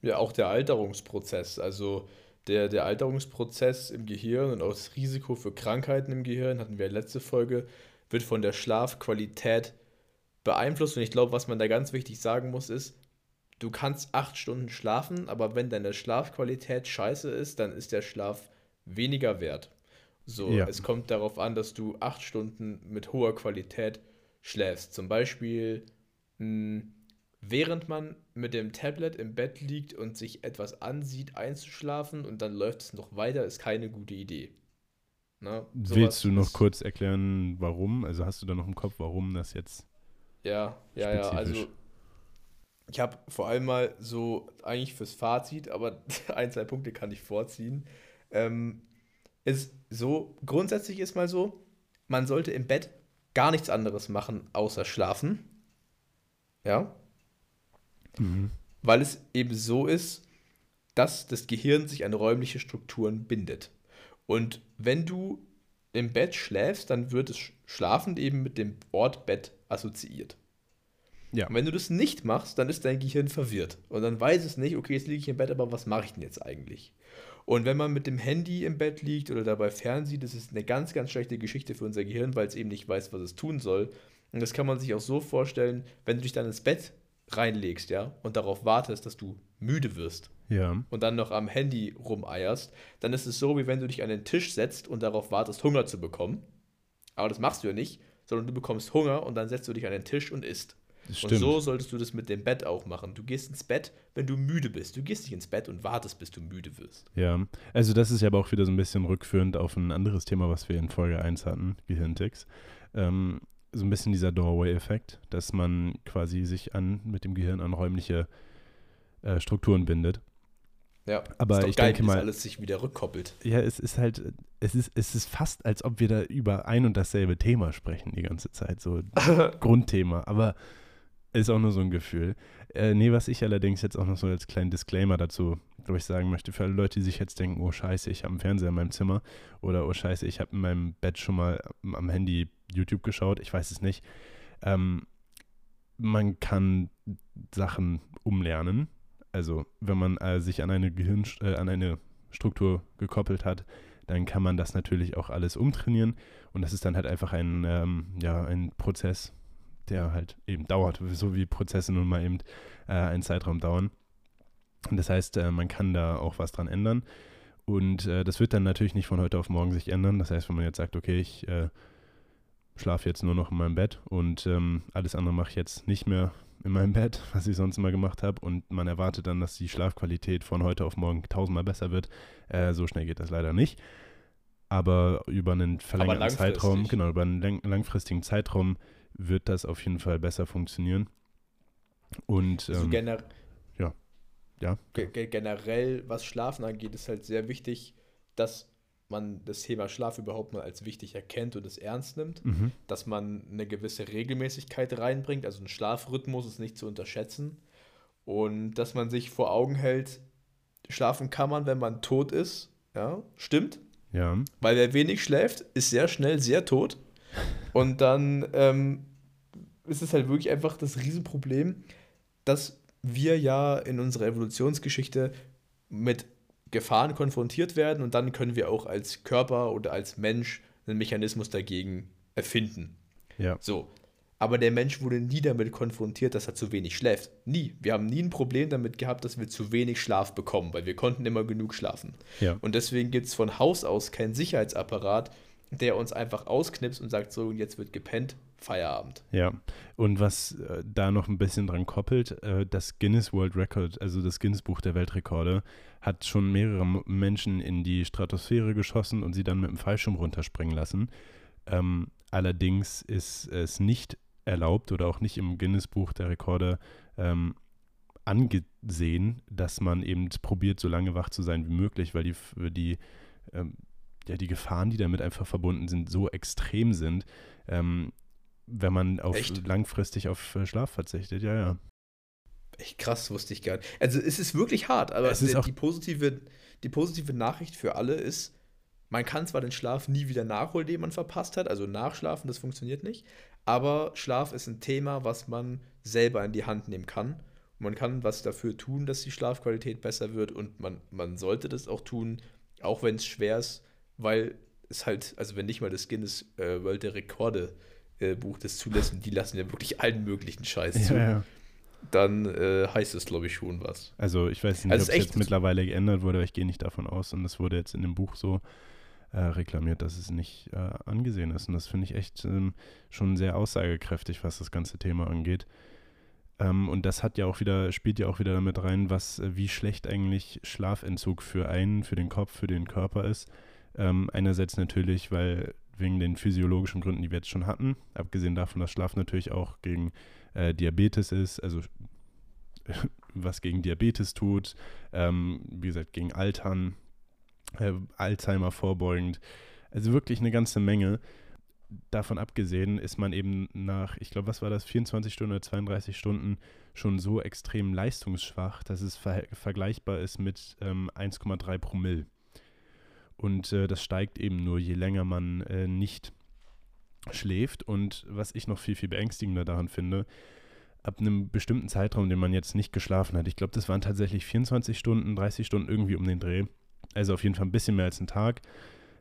Ja, auch der Alterungsprozess. Also der, der Alterungsprozess im Gehirn und auch das Risiko für Krankheiten im Gehirn, hatten wir in der letzten Folge, wird von der Schlafqualität beeinflusst. Und ich glaube, was man da ganz wichtig sagen muss, ist, du kannst acht Stunden schlafen, aber wenn deine Schlafqualität scheiße ist, dann ist der Schlaf weniger wert. So, ja. es kommt darauf an, dass du acht Stunden mit hoher Qualität schläfst. Zum Beispiel, mh, hm, während man mit dem Tablet im Bett liegt und sich etwas ansieht, einzuschlafen und dann läuft es noch weiter, ist keine gute Idee. Na, Willst du noch kurz erklären, warum? Also hast du da noch im Kopf, warum das jetzt? Ja, ja, ja. Also ich habe vor allem mal so eigentlich fürs Fazit, aber ein, zwei Punkte kann ich vorziehen. Ähm, ist so, grundsätzlich ist mal so, man sollte im Bett gar nichts anderes machen, außer schlafen. Ja. Mhm. Weil es eben so ist, dass das Gehirn sich an räumliche Strukturen bindet. Und wenn du im Bett schläfst, dann wird es schlafend eben mit dem Ort Bett assoziiert. Ja. Und wenn du das nicht machst, dann ist dein Gehirn verwirrt. Und dann weiß es nicht, okay, jetzt liege ich im Bett, aber was mache ich denn jetzt eigentlich? Und wenn man mit dem Handy im Bett liegt oder dabei fernsieht, das ist eine ganz, ganz schlechte Geschichte für unser Gehirn, weil es eben nicht weiß, was es tun soll. Und das kann man sich auch so vorstellen, wenn du dich dann ins Bett reinlegst, ja, und darauf wartest, dass du müde wirst. Ja. Und dann noch am Handy rumeierst, dann ist es so, wie wenn du dich an den Tisch setzt und darauf wartest, Hunger zu bekommen. Aber das machst du ja nicht, sondern du bekommst Hunger und dann setzt du dich an den Tisch und isst. Und so solltest du das mit dem Bett auch machen. Du gehst ins Bett, wenn du müde bist. Du gehst nicht ins Bett und wartest, bis du müde wirst. Ja, also das ist ja aber auch wieder so ein bisschen rückführend auf ein anderes Thema, was wir in Folge 1 hatten, Gehirnticks. Ähm, so ein bisschen dieser Doorway-Effekt, dass man quasi sich an mit dem Gehirn an räumliche äh, Strukturen bindet. Ja, aber ist ich geil, denke mal, alles sich wieder rückkoppelt. Ja, es ist halt, es ist, es ist fast, als ob wir da über ein und dasselbe Thema sprechen die ganze Zeit, so Grundthema. Aber ist auch nur so ein Gefühl. Äh, nee, was ich allerdings jetzt auch noch so als kleinen Disclaimer dazu, glaube ich, sagen möchte, für alle Leute, die sich jetzt denken, oh scheiße, ich habe einen Fernseher in meinem Zimmer oder oh scheiße, ich habe in meinem Bett schon mal am Handy YouTube geschaut, ich weiß es nicht. Ähm, man kann Sachen umlernen. Also wenn man äh, sich an eine Gehirn, äh, an eine Struktur gekoppelt hat, dann kann man das natürlich auch alles umtrainieren. Und das ist dann halt einfach ein, ähm, ja, ein Prozess, der halt eben dauert, so wie Prozesse nun mal eben äh, einen Zeitraum dauern. Und das heißt, äh, man kann da auch was dran ändern. Und äh, das wird dann natürlich nicht von heute auf morgen sich ändern. Das heißt, wenn man jetzt sagt, okay, ich äh, schlafe jetzt nur noch in meinem Bett und ähm, alles andere mache ich jetzt nicht mehr in meinem Bett, was ich sonst immer gemacht habe, und man erwartet dann, dass die Schlafqualität von heute auf morgen tausendmal besser wird. Äh, so schnell geht das leider nicht. Aber über einen verlängerten Zeitraum, genau, über einen lang langfristigen Zeitraum wird das auf jeden Fall besser funktionieren. Und also ähm, gener ja. Ja. generell, was Schlafen angeht, ist halt sehr wichtig, dass man das Thema Schlaf überhaupt mal als wichtig erkennt und es ernst nimmt, mhm. dass man eine gewisse Regelmäßigkeit reinbringt, also ein Schlafrhythmus ist nicht zu unterschätzen und dass man sich vor Augen hält, schlafen kann man, wenn man tot ist, ja, stimmt. Ja. Weil wer wenig schläft, ist sehr schnell sehr tot. Und dann ähm, ist es halt wirklich einfach das Riesenproblem, dass wir ja in unserer Evolutionsgeschichte mit Gefahren konfrontiert werden und dann können wir auch als Körper oder als Mensch einen Mechanismus dagegen erfinden. Ja. So. Aber der Mensch wurde nie damit konfrontiert, dass er zu wenig schläft. Nie. Wir haben nie ein Problem damit gehabt, dass wir zu wenig Schlaf bekommen, weil wir konnten immer genug schlafen. Ja. Und deswegen gibt es von Haus aus keinen Sicherheitsapparat, der uns einfach ausknipst und sagt, so, jetzt wird gepennt, Feierabend. Ja, und was äh, da noch ein bisschen dran koppelt, äh, das Guinness World Record, also das Guinness Buch der Weltrekorde, hat schon mehrere Menschen in die Stratosphäre geschossen und sie dann mit dem Fallschirm runterspringen lassen. Ähm, allerdings ist es nicht erlaubt oder auch nicht im Guinness Buch der Rekorde ähm, angesehen, dass man eben probiert, so lange wach zu sein wie möglich, weil die, die ähm, ja, die Gefahren, die damit einfach verbunden sind, so extrem sind, ähm, wenn man auf Echt? langfristig auf äh, Schlaf verzichtet. Ja, ja. Echt krass, wusste ich gar nicht. Also es ist wirklich hart, aber es ist die, auch die, positive, die positive Nachricht für alle ist, man kann zwar den Schlaf nie wieder nachholen, den man verpasst hat, also nachschlafen, das funktioniert nicht, aber Schlaf ist ein Thema, was man selber in die Hand nehmen kann. Und man kann was dafür tun, dass die Schlafqualität besser wird und man, man sollte das auch tun, auch wenn es schwer ist, weil es halt, also wenn nicht mal das Guinness äh, World der Rekorde äh, Buch das zulässt und die lassen ja wirklich allen möglichen Scheiß ja, zu, ja. dann äh, heißt es, glaube ich, schon was. Also ich weiß nicht, Also ob es jetzt mittlerweile geändert wurde, aber ich gehe nicht davon aus. Und es wurde jetzt in dem Buch so äh, reklamiert, dass es nicht äh, angesehen ist. Und das finde ich echt ähm, schon sehr aussagekräftig, was das ganze Thema angeht. Ähm, und das hat ja auch wieder, spielt ja auch wieder damit rein, was, äh, wie schlecht eigentlich Schlafentzug für einen, für den Kopf, für den Körper ist. Ähm, einerseits natürlich, weil wegen den physiologischen Gründen, die wir jetzt schon hatten, abgesehen davon, dass Schlaf natürlich auch gegen äh, Diabetes ist, also was gegen Diabetes tut, ähm, wie gesagt, gegen Altern, äh, Alzheimer vorbeugend. Also wirklich eine ganze Menge. Davon abgesehen ist man eben nach, ich glaube, was war das, 24 Stunden oder 32 Stunden schon so extrem leistungsschwach, dass es ver vergleichbar ist mit ähm, 1,3 Promille. Und äh, das steigt eben nur, je länger man äh, nicht schläft. Und was ich noch viel, viel beängstigender daran finde, ab einem bestimmten Zeitraum, den man jetzt nicht geschlafen hat, ich glaube, das waren tatsächlich 24 Stunden, 30 Stunden irgendwie um den Dreh, also auf jeden Fall ein bisschen mehr als einen Tag,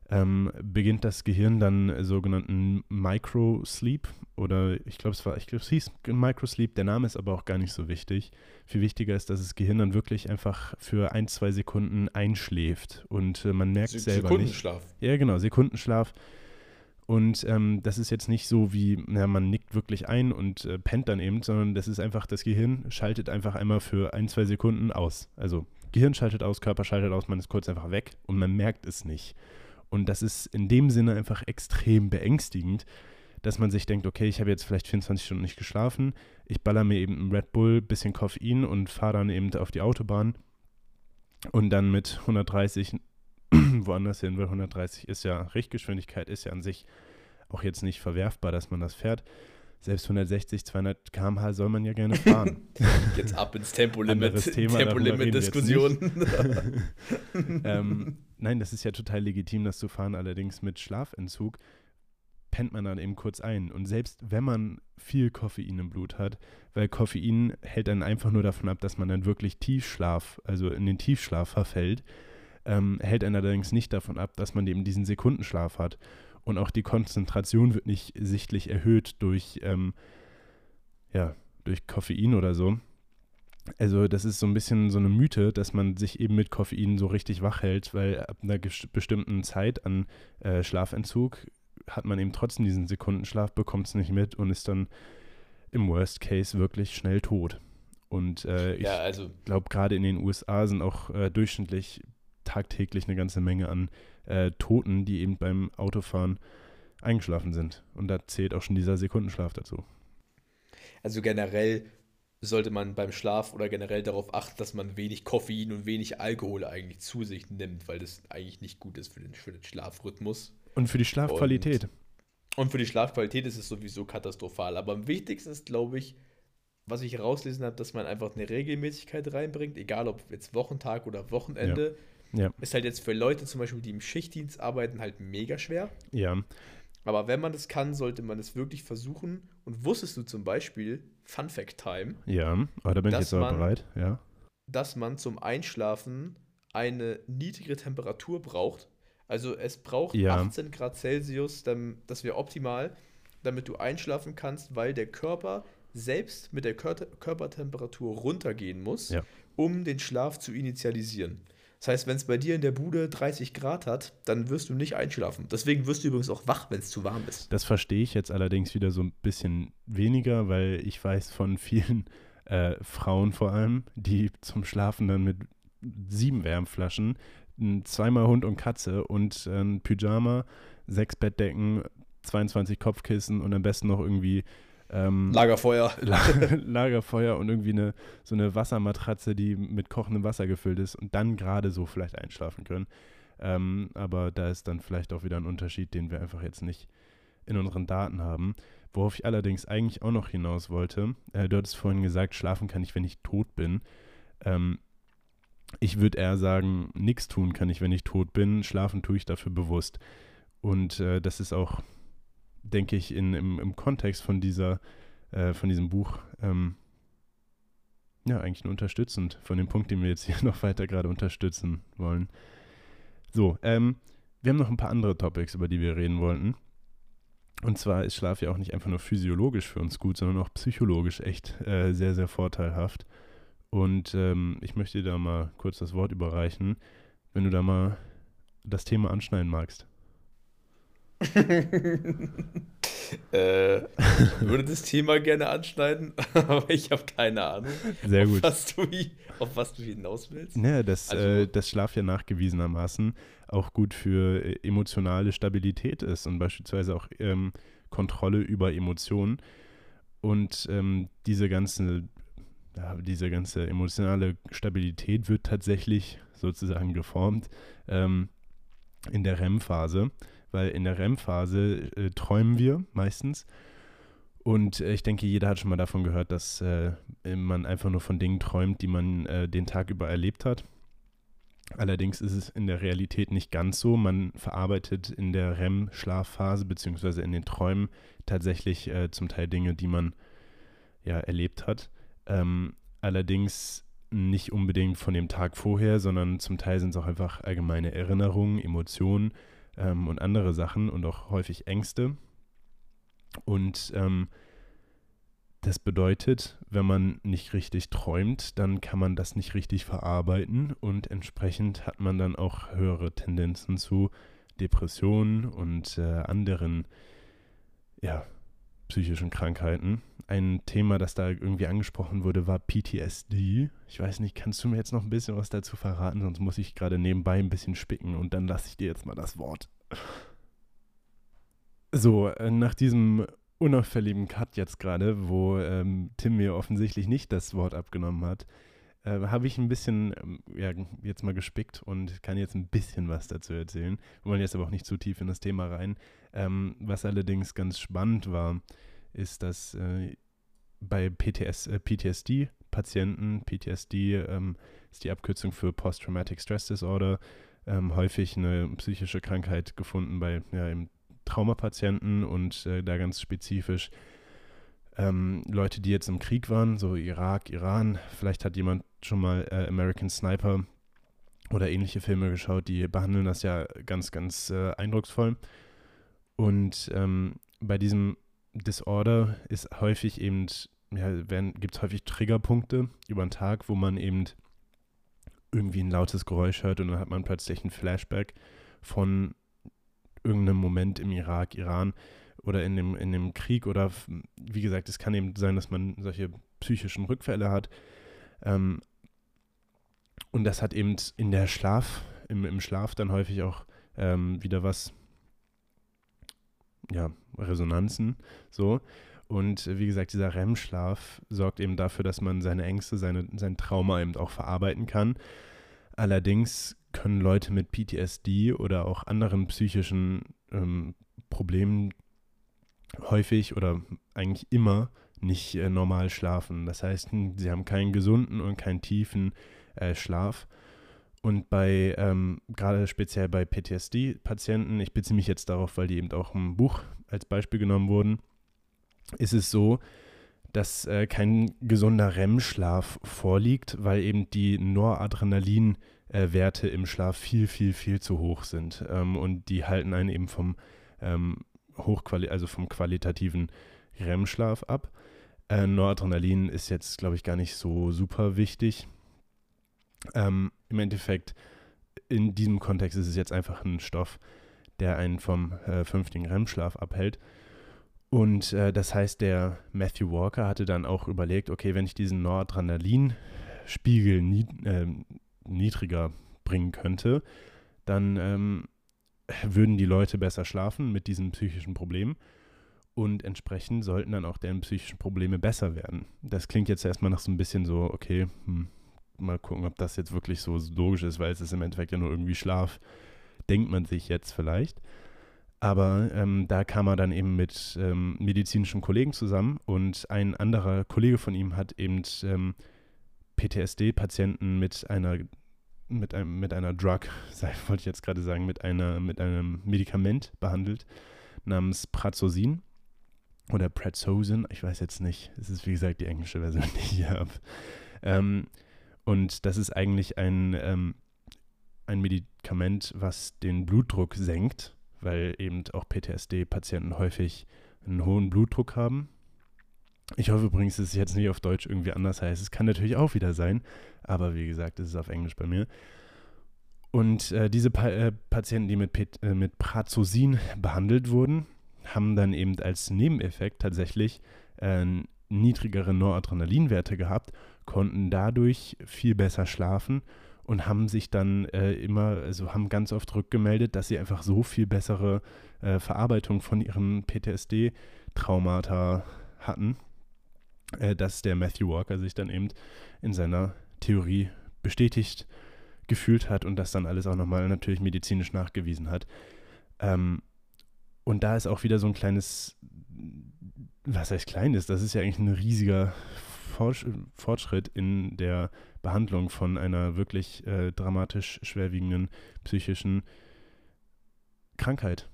ähm, beginnt das Gehirn dann sogenannten Microsleep oder ich glaube es war, ich glaube es hieß Microsleep, der Name ist aber auch gar nicht so wichtig. Viel wichtiger ist, dass das Gehirn dann wirklich einfach für ein, zwei Sekunden einschläft und äh, man merkt S selber Sekundenschlaf. nicht. Ja, genau, Sekundenschlaf. Und ähm, das ist jetzt nicht so wie, na, man nickt wirklich ein und äh, pennt dann eben, sondern das ist einfach, das Gehirn schaltet einfach einmal für ein, zwei Sekunden aus. Also Gehirn schaltet aus, Körper schaltet aus, man ist kurz einfach weg und man merkt es nicht. Und das ist in dem Sinne einfach extrem beängstigend, dass man sich denkt, okay, ich habe jetzt vielleicht 24 Stunden nicht geschlafen, ich baller mir eben einen Red Bull, bisschen Koffein und fahre dann eben auf die Autobahn und dann mit 130 woanders hin, weil 130 ist ja, Richtgeschwindigkeit ist ja an sich auch jetzt nicht verwerfbar, dass man das fährt. Selbst 160, 200 km/h soll man ja gerne fahren. Jetzt ab ins Tempolimit. Tempolimit-Diskussion. ähm, nein, das ist ja total legitim, das zu fahren. Allerdings mit Schlafentzug pennt man dann eben kurz ein. Und selbst wenn man viel Koffein im Blut hat, weil Koffein hält dann einfach nur davon ab, dass man dann wirklich Tiefschlaf, also in den Tiefschlaf verfällt, ähm, hält einen allerdings nicht davon ab, dass man eben diesen Sekundenschlaf hat. Und auch die Konzentration wird nicht sichtlich erhöht durch, ähm, ja, durch Koffein oder so. Also das ist so ein bisschen so eine Mythe, dass man sich eben mit Koffein so richtig wach hält, weil ab einer bestimmten Zeit an äh, Schlafentzug hat man eben trotzdem diesen Sekundenschlaf, bekommt es nicht mit und ist dann im Worst Case wirklich schnell tot. Und äh, ich ja, also, glaube, gerade in den USA sind auch äh, durchschnittlich tagtäglich eine ganze Menge an äh, Toten, die eben beim Autofahren eingeschlafen sind. Und da zählt auch schon dieser Sekundenschlaf dazu. Also generell sollte man beim Schlaf oder generell darauf achten, dass man wenig Koffein und wenig Alkohol eigentlich zu sich nimmt, weil das eigentlich nicht gut ist für den, für den Schlafrhythmus. Und für die Schlafqualität. Und, und, für die Schlafqualität ist es sowieso katastrophal. Aber am wichtigsten ist, glaube ich, was ich herauslesen habe, dass man einfach eine Regelmäßigkeit reinbringt, egal ob jetzt Wochentag oder Wochenende. Ja. Ja. Ist halt jetzt für Leute zum Beispiel, die im Schichtdienst arbeiten, halt mega schwer. Ja. Aber wenn man das kann, sollte man es wirklich versuchen. Und wusstest du zum Beispiel, Fun Fact Time. Ja, aber da bin ich jetzt aber bereit, ja. Dass man zum Einschlafen eine niedrige Temperatur braucht. Also es braucht ja. 18 Grad Celsius, das wäre optimal, damit du einschlafen kannst, weil der Körper selbst mit der Kör Körpertemperatur runtergehen muss, ja. um den Schlaf zu initialisieren. Das heißt, wenn es bei dir in der Bude 30 Grad hat, dann wirst du nicht einschlafen. Deswegen wirst du übrigens auch wach, wenn es zu warm ist. Das verstehe ich jetzt allerdings wieder so ein bisschen weniger, weil ich weiß von vielen äh, Frauen vor allem, die zum Schlafen dann mit sieben Wärmflaschen, zweimal Hund und Katze und ein Pyjama, sechs Bettdecken, 22 Kopfkissen und am besten noch irgendwie ähm, Lagerfeuer. Lagerfeuer und irgendwie eine, so eine Wassermatratze, die mit kochendem Wasser gefüllt ist und dann gerade so vielleicht einschlafen können. Ähm, aber da ist dann vielleicht auch wieder ein Unterschied, den wir einfach jetzt nicht in unseren Daten haben. Worauf ich allerdings eigentlich auch noch hinaus wollte, äh, du hattest vorhin gesagt, schlafen kann ich, wenn ich tot bin. Ähm, ich würde eher sagen, nichts tun kann ich, wenn ich tot bin. Schlafen tue ich dafür bewusst. Und äh, das ist auch denke ich, in, im, im Kontext von dieser, äh, von diesem Buch, ähm, ja, eigentlich nur unterstützend von dem Punkt, den wir jetzt hier noch weiter gerade unterstützen wollen. So, ähm, wir haben noch ein paar andere Topics, über die wir reden wollten. Und zwar ist Schlaf ja auch nicht einfach nur physiologisch für uns gut, sondern auch psychologisch echt äh, sehr, sehr vorteilhaft. Und ähm, ich möchte dir da mal kurz das Wort überreichen, wenn du da mal das Thema anschneiden magst. äh, ich würde das Thema gerne anschneiden, aber ich habe keine Ahnung, Sehr gut. Auf, was du, auf was du hinaus willst. Ja, dass also, äh, das Schlaf ja nachgewiesenermaßen auch gut für äh, emotionale Stabilität ist und beispielsweise auch ähm, Kontrolle über Emotionen. Und ähm, diese ganze, ja, diese ganze emotionale Stabilität wird tatsächlich sozusagen geformt ähm, in der REM-Phase weil in der REM-Phase äh, träumen wir meistens. Und äh, ich denke, jeder hat schon mal davon gehört, dass äh, man einfach nur von Dingen träumt, die man äh, den Tag über erlebt hat. Allerdings ist es in der Realität nicht ganz so. Man verarbeitet in der REM-Schlafphase beziehungsweise in den Träumen tatsächlich äh, zum Teil Dinge, die man ja erlebt hat. Ähm, allerdings nicht unbedingt von dem Tag vorher, sondern zum Teil sind es auch einfach allgemeine Erinnerungen, Emotionen ähm, und andere Sachen und auch häufig Ängste. Und ähm, das bedeutet, wenn man nicht richtig träumt, dann kann man das nicht richtig verarbeiten und entsprechend hat man dann auch höhere Tendenzen zu Depressionen und äh, anderen ja, psychischen Krankheiten. Ein Thema, das da irgendwie angesprochen wurde, war PTSD. Ich weiß nicht, kannst du mir jetzt noch ein bisschen was dazu verraten? Sonst muss ich gerade nebenbei ein bisschen spicken und dann lasse ich dir jetzt mal das Wort. So, äh, nach diesem unauffälligen Cut jetzt gerade, wo ähm, Tim mir offensichtlich nicht das Wort abgenommen hat, äh, habe ich ein bisschen, ähm, ja, jetzt mal gespickt und kann jetzt ein bisschen was dazu erzählen. Wir wollen jetzt aber auch nicht zu tief in das Thema rein. Ähm, was allerdings ganz spannend war, ist, dass äh, bei PTS, äh, PTSD-Patienten, PTSD ähm, ist die Abkürzung für Post-Traumatic Stress Disorder, ähm, häufig eine psychische Krankheit gefunden bei ja, Traumapatienten und äh, da ganz spezifisch ähm, Leute, die jetzt im Krieg waren, so Irak, Iran. Vielleicht hat jemand schon mal äh, American Sniper oder ähnliche Filme geschaut, die behandeln das ja ganz, ganz äh, eindrucksvoll. Und ähm, bei diesem Disorder ist häufig eben, ja, gibt es häufig Triggerpunkte über den Tag, wo man eben irgendwie ein lautes Geräusch hört und dann hat man plötzlich ein Flashback von irgendeinem Moment im Irak, Iran oder in dem, in dem Krieg oder wie gesagt, es kann eben sein, dass man solche psychischen Rückfälle hat. Ähm, und das hat eben in der Schlaf, im, im Schlaf dann häufig auch ähm, wieder was, ja, Resonanzen, so. Und wie gesagt, dieser REM-Schlaf sorgt eben dafür, dass man seine Ängste, seine, sein Trauma eben auch verarbeiten kann. Allerdings können Leute mit PTSD oder auch anderen psychischen ähm, Problemen häufig oder eigentlich immer nicht äh, normal schlafen. Das heißt, hm, sie haben keinen gesunden und keinen tiefen äh, Schlaf. Und bei, ähm, gerade speziell bei PTSD-Patienten, ich beziehe mich jetzt darauf, weil die eben auch im Buch als Beispiel genommen wurden, ist es so, dass äh, kein gesunder REM-Schlaf vorliegt, weil eben die Noradrenalin- äh, im Schlaf viel, viel, viel zu hoch sind. Ähm, und die halten einen eben vom ähm, Hochquali also vom qualitativen REM-Schlaf ab. Äh, Noradrenalin ist jetzt, glaube ich, gar nicht so super wichtig. Ähm, Im Endeffekt, in diesem Kontext ist es jetzt einfach ein Stoff, der einen vom äh, fünftigen REM-Schlaf abhält. Und äh, das heißt, der Matthew Walker hatte dann auch überlegt, okay, wenn ich diesen Noradrenalin-Spiegel nie, äh, niedriger bringen könnte, dann ähm, würden die Leute besser schlafen mit diesen psychischen Problemen und entsprechend sollten dann auch deren psychischen Probleme besser werden. Das klingt jetzt erstmal nach so ein bisschen so, okay, hm, mal gucken, ob das jetzt wirklich so logisch ist, weil es ist im Endeffekt ja nur irgendwie Schlaf, denkt man sich jetzt vielleicht. Aber ähm, da kam er dann eben mit ähm, medizinischen Kollegen zusammen und ein anderer Kollege von ihm hat eben ähm, PTSD-Patienten mit einer mit einem mit einer Drug, wollte ich jetzt gerade sagen, mit einer mit einem Medikament behandelt namens Prazosin oder Prazosin, ich weiß jetzt nicht. Es ist wie gesagt die englische Version, die ich hier habe. Ähm, und das ist eigentlich ein ähm, ein Medikament, was den Blutdruck senkt, weil eben auch PTSD-Patienten häufig einen hohen Blutdruck haben ich hoffe übrigens, dass es jetzt nicht auf Deutsch irgendwie anders heißt. Es kann natürlich auch wieder sein, aber wie gesagt, es ist auf Englisch bei mir. Und äh, diese pa äh, Patienten, die mit, äh, mit Prazosin behandelt wurden, haben dann eben als Nebeneffekt tatsächlich äh, niedrigere Noradrenalinwerte gehabt, konnten dadurch viel besser schlafen und haben sich dann äh, immer, also haben ganz oft rückgemeldet, dass sie einfach so viel bessere äh, Verarbeitung von ihren PTSD-Traumata hatten dass der Matthew Walker sich dann eben in seiner Theorie bestätigt gefühlt hat und das dann alles auch nochmal natürlich medizinisch nachgewiesen hat. Ähm, und da ist auch wieder so ein kleines, was heißt kleines, das ist ja eigentlich ein riesiger Fortschritt in der Behandlung von einer wirklich äh, dramatisch schwerwiegenden psychischen Krankheit.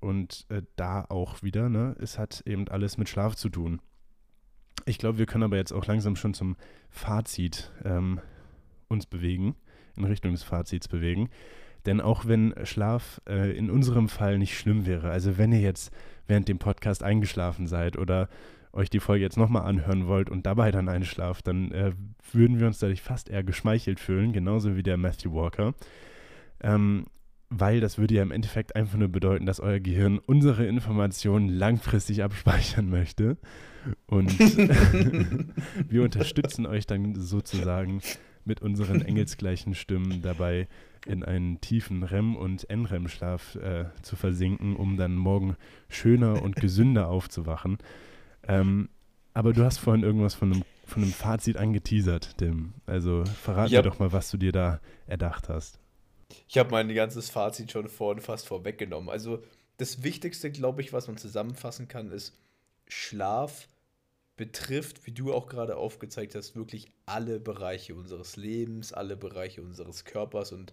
Und äh, da auch wieder, ne, es hat eben alles mit Schlaf zu tun. Ich glaube, wir können aber jetzt auch langsam schon zum Fazit ähm, uns bewegen, in Richtung des Fazits bewegen. Denn auch wenn Schlaf äh, in unserem Fall nicht schlimm wäre, also wenn ihr jetzt während dem Podcast eingeschlafen seid oder euch die Folge jetzt nochmal anhören wollt und dabei dann einschlaft, dann äh, würden wir uns dadurch fast eher geschmeichelt fühlen, genauso wie der Matthew Walker. Ähm, weil das würde ja im Endeffekt einfach nur bedeuten, dass euer Gehirn unsere Informationen langfristig abspeichern möchte. Und wir unterstützen euch dann sozusagen mit unseren engelsgleichen Stimmen dabei, in einen tiefen REM- und NREM-Schlaf äh, zu versinken, um dann morgen schöner und gesünder aufzuwachen. Ähm, aber du hast vorhin irgendwas von einem, von einem Fazit angeteasert, Tim. Also verrat mir doch mal, was du dir da erdacht hast. Ich habe mein ganzes Fazit schon vorhin fast vorweggenommen. Also das Wichtigste, glaube ich, was man zusammenfassen kann, ist, Schlaf betrifft, wie du auch gerade aufgezeigt hast, wirklich alle Bereiche unseres Lebens, alle Bereiche unseres Körpers und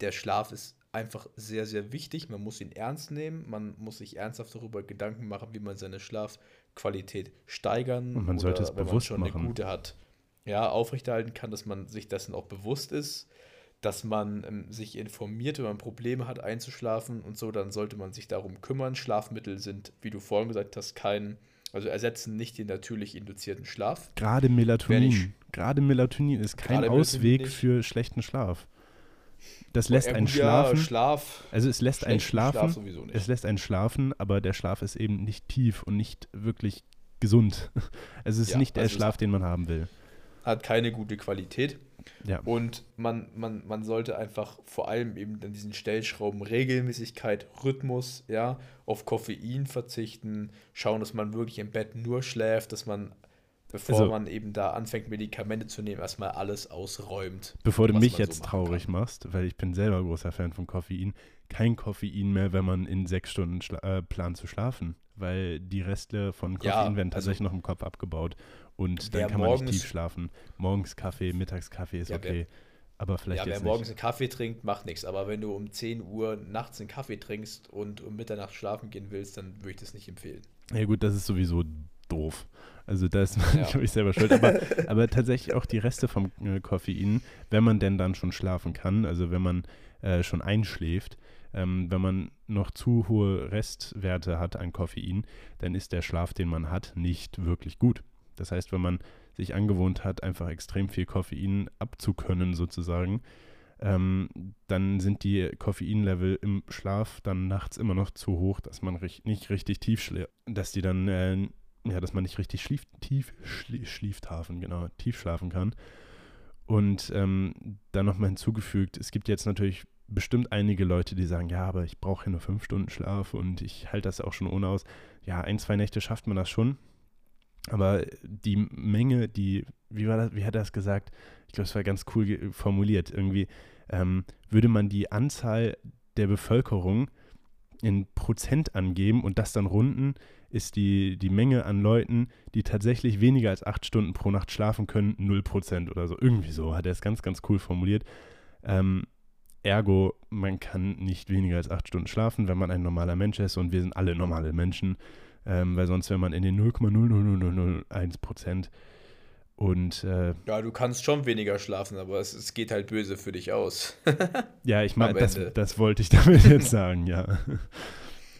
der Schlaf ist einfach sehr, sehr wichtig. Man muss ihn ernst nehmen, man muss sich ernsthaft darüber Gedanken machen, wie man seine Schlafqualität steigern und man sollte es wenn bewusst man schon machen. eine gute hat, ja, aufrechterhalten kann, dass man sich dessen auch bewusst ist dass man ähm, sich informiert, wenn man Probleme hat einzuschlafen und so, dann sollte man sich darum kümmern. Schlafmittel sind, wie du vorhin gesagt hast, kein, also ersetzen nicht den natürlich induzierten Schlaf. Gerade Melatonin. Gerade Melatonin ist kein Ausweg für schlechten Schlaf. Das lässt einen schlafen. Schlaf. Also es lässt einen schlafen. Schlaf es lässt einen schlafen, aber der Schlaf ist eben nicht tief und nicht wirklich gesund. Also es ist ja, nicht der also Schlaf, den man haben will. Hat keine gute Qualität. Ja. Und man, man, man sollte einfach vor allem eben an diesen Stellschrauben Regelmäßigkeit, Rhythmus, ja, auf Koffein verzichten, schauen, dass man wirklich im Bett nur schläft, dass man, bevor also, man eben da anfängt, Medikamente zu nehmen, erstmal alles ausräumt. Bevor du mich jetzt so traurig kann. machst, weil ich bin selber großer Fan von Koffein, kein Koffein mehr, wenn man in sechs Stunden äh, plant zu schlafen, weil die Reste von Koffein ja, werden also tatsächlich also, noch im Kopf abgebaut und dann kann man nicht tief schlafen. Morgens Kaffee, mittags Kaffee ist ja, okay. Wer, aber vielleicht ja, wer morgens einen Kaffee trinkt, macht nichts. Aber wenn du um 10 Uhr nachts einen Kaffee trinkst und um Mitternacht schlafen gehen willst, dann würde ich das nicht empfehlen. Ja gut, das ist sowieso doof. Also da ist man, ja. glaube ich, selber schuld. Aber, aber tatsächlich auch die Reste vom äh, Koffein, wenn man denn dann schon schlafen kann, also wenn man äh, schon einschläft, ähm, wenn man noch zu hohe Restwerte hat an Koffein, dann ist der Schlaf, den man hat, nicht wirklich gut. Das heißt, wenn man sich angewohnt hat, einfach extrem viel Koffein abzukönnen, sozusagen, ähm, dann sind die Koffeinlevel im Schlaf dann nachts immer noch zu hoch, dass man nicht richtig tief schläft, dass die dann, äh, ja, dass man nicht richtig schlief, tief schlie Schlieftafen, genau, tief schlafen kann. Und ähm, dann nochmal hinzugefügt, es gibt jetzt natürlich bestimmt einige Leute, die sagen, ja, aber ich brauche ja nur fünf Stunden Schlaf und ich halte das auch schon ohne aus. Ja, ein, zwei Nächte schafft man das schon. Aber die Menge, die, wie war das, wie hat er das gesagt? Ich glaube, es war ganz cool formuliert. Irgendwie ähm, würde man die Anzahl der Bevölkerung in Prozent angeben und das dann runden, ist die, die Menge an Leuten, die tatsächlich weniger als acht Stunden pro Nacht schlafen können, 0% oder so. Irgendwie so hat er es ganz, ganz cool formuliert. Ähm, ergo, man kann nicht weniger als acht Stunden schlafen, wenn man ein normaler Mensch ist und wir sind alle normale Menschen ähm, weil sonst wäre man in den 0,00001 Prozent. Und äh, ja, du kannst schon weniger schlafen, aber es, es geht halt böse für dich aus. ja, ich meine, das, das wollte ich damit jetzt sagen, ja.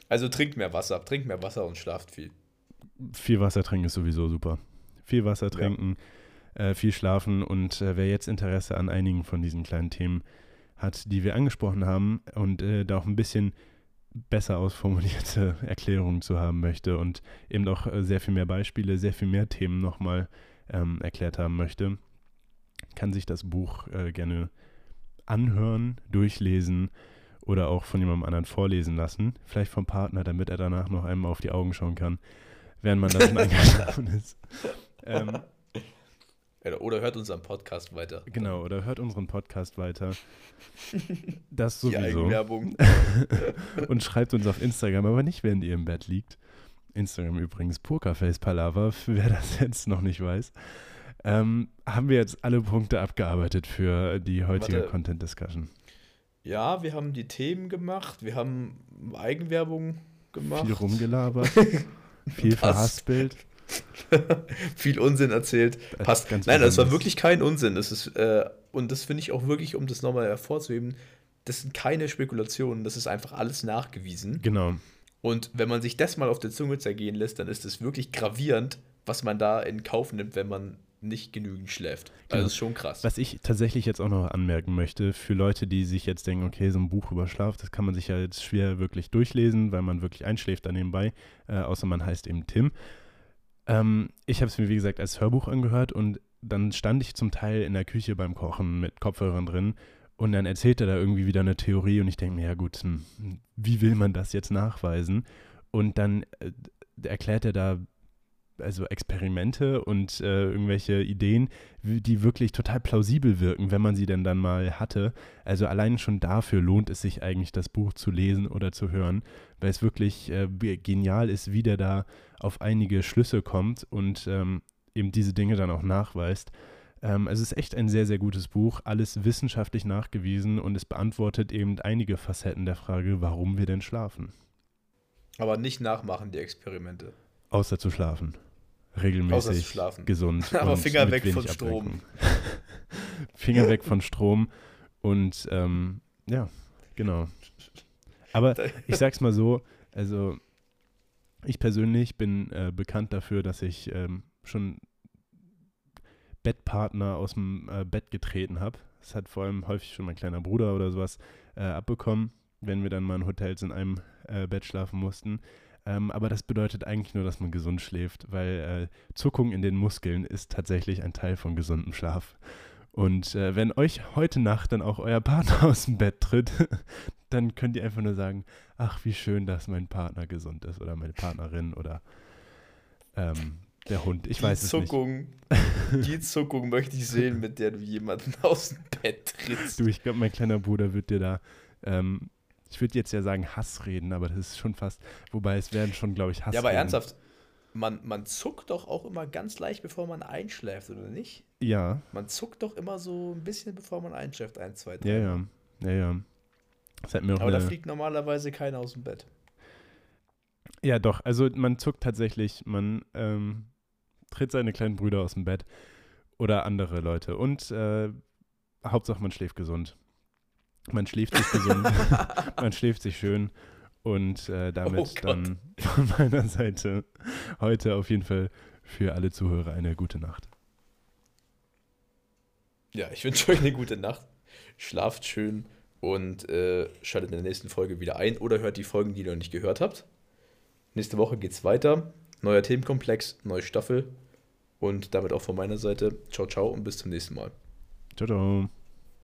Also trinkt mehr Wasser, trinkt mehr Wasser und schlaft viel. Viel Wasser trinken ist sowieso super. Viel Wasser trinken, ja. äh, viel schlafen und äh, wer jetzt Interesse an einigen von diesen kleinen Themen hat, die wir angesprochen haben und äh, da auch ein bisschen besser ausformulierte Erklärungen zu haben möchte und eben auch äh, sehr viel mehr Beispiele, sehr viel mehr Themen nochmal ähm, erklärt haben möchte, kann sich das Buch äh, gerne anhören, durchlesen oder auch von jemandem anderen vorlesen lassen. Vielleicht vom Partner, damit er danach noch einmal auf die Augen schauen kann, während man da schon eingeschlafen ist. Ähm, oder hört unseren Podcast weiter. Genau, oder hört unseren Podcast weiter. Das sowieso. Und schreibt uns auf Instagram, aber nicht, während ihr im Bett liegt. Instagram übrigens, Pokerface Palaver, wer das jetzt noch nicht weiß. Ähm, haben wir jetzt alle Punkte abgearbeitet für die heutige Warte. Content Discussion? Ja, wir haben die Themen gemacht, wir haben Eigenwerbung gemacht. Viel rumgelabert, viel verhaspelt. viel Unsinn erzählt. Das Passt. Ganz Nein, das war wirklich kein Unsinn. Das ist, äh, und das finde ich auch wirklich, um das nochmal hervorzuheben, das sind keine Spekulationen, das ist einfach alles nachgewiesen. Genau. Und wenn man sich das mal auf der Zunge zergehen lässt, dann ist es wirklich gravierend, was man da in Kauf nimmt, wenn man nicht genügend schläft. Also genau. das ist schon krass. Was ich tatsächlich jetzt auch noch anmerken möchte, für Leute, die sich jetzt denken, okay, so ein Buch über Schlaf, das kann man sich ja jetzt schwer wirklich durchlesen, weil man wirklich einschläft da nebenbei, äh, außer man heißt eben Tim. Ähm, ich habe es mir, wie gesagt, als Hörbuch angehört und dann stand ich zum Teil in der Küche beim Kochen mit Kopfhörern drin und dann erzählt er da irgendwie wieder eine Theorie und ich denke mir, ja gut, hm, wie will man das jetzt nachweisen? Und dann äh, erklärt er da also Experimente und äh, irgendwelche Ideen, die wirklich total plausibel wirken, wenn man sie denn dann mal hatte. Also allein schon dafür lohnt es sich eigentlich, das Buch zu lesen oder zu hören, weil es wirklich äh, genial ist, wie der da auf einige Schlüsse kommt und ähm, eben diese Dinge dann auch nachweist. Ähm, also es ist echt ein sehr, sehr gutes Buch, alles wissenschaftlich nachgewiesen und es beantwortet eben einige Facetten der Frage, warum wir denn schlafen. Aber nicht nachmachen die Experimente. Außer zu schlafen regelmäßig gesund. Aber Finger weg von Strom. Finger weg von Strom und ähm, ja, genau. Aber ich sag's mal so, also ich persönlich bin äh, bekannt dafür, dass ich ähm, schon Bettpartner aus dem äh, Bett getreten habe. Das hat vor allem häufig schon mein kleiner Bruder oder sowas äh, abbekommen, wenn wir dann mal in Hotels in einem äh, Bett schlafen mussten. Ähm, aber das bedeutet eigentlich nur, dass man gesund schläft, weil äh, Zuckung in den Muskeln ist tatsächlich ein Teil von gesundem Schlaf. Und äh, wenn euch heute Nacht dann auch euer Partner aus dem Bett tritt, dann könnt ihr einfach nur sagen, ach, wie schön, dass mein Partner gesund ist oder meine Partnerin oder ähm, der Hund. Ich die weiß Zuckung, es nicht. Die Zuckung möchte ich sehen, mit der du jemanden aus dem Bett trittst. Du, ich glaube, mein kleiner Bruder wird dir da ähm, ich würde jetzt ja sagen Hassreden, aber das ist schon fast, wobei es werden schon, glaube ich, Hassreden. Ja, aber ernsthaft, man, man zuckt doch auch immer ganz leicht, bevor man einschläft, oder nicht? Ja. Man zuckt doch immer so ein bisschen, bevor man einschläft, ein, zwei, drei. Ja, ja, ja, ja. Das hat mir auch aber da fliegt normalerweise keiner aus dem Bett. Ja, doch, also man zuckt tatsächlich, man ähm, tritt seine kleinen Brüder aus dem Bett oder andere Leute und äh, Hauptsache man schläft gesund. Man schläft sich gesund, man schläft sich schön. Und äh, damit oh dann von meiner Seite heute auf jeden Fall für alle Zuhörer eine gute Nacht. Ja, ich wünsche euch eine gute Nacht. Schlaft schön und äh, schaltet in der nächsten Folge wieder ein oder hört die Folgen, die ihr noch nicht gehört habt. Nächste Woche geht's weiter. Neuer Themenkomplex, neue Staffel. Und damit auch von meiner Seite. Ciao, ciao und bis zum nächsten Mal. Ciao, ciao.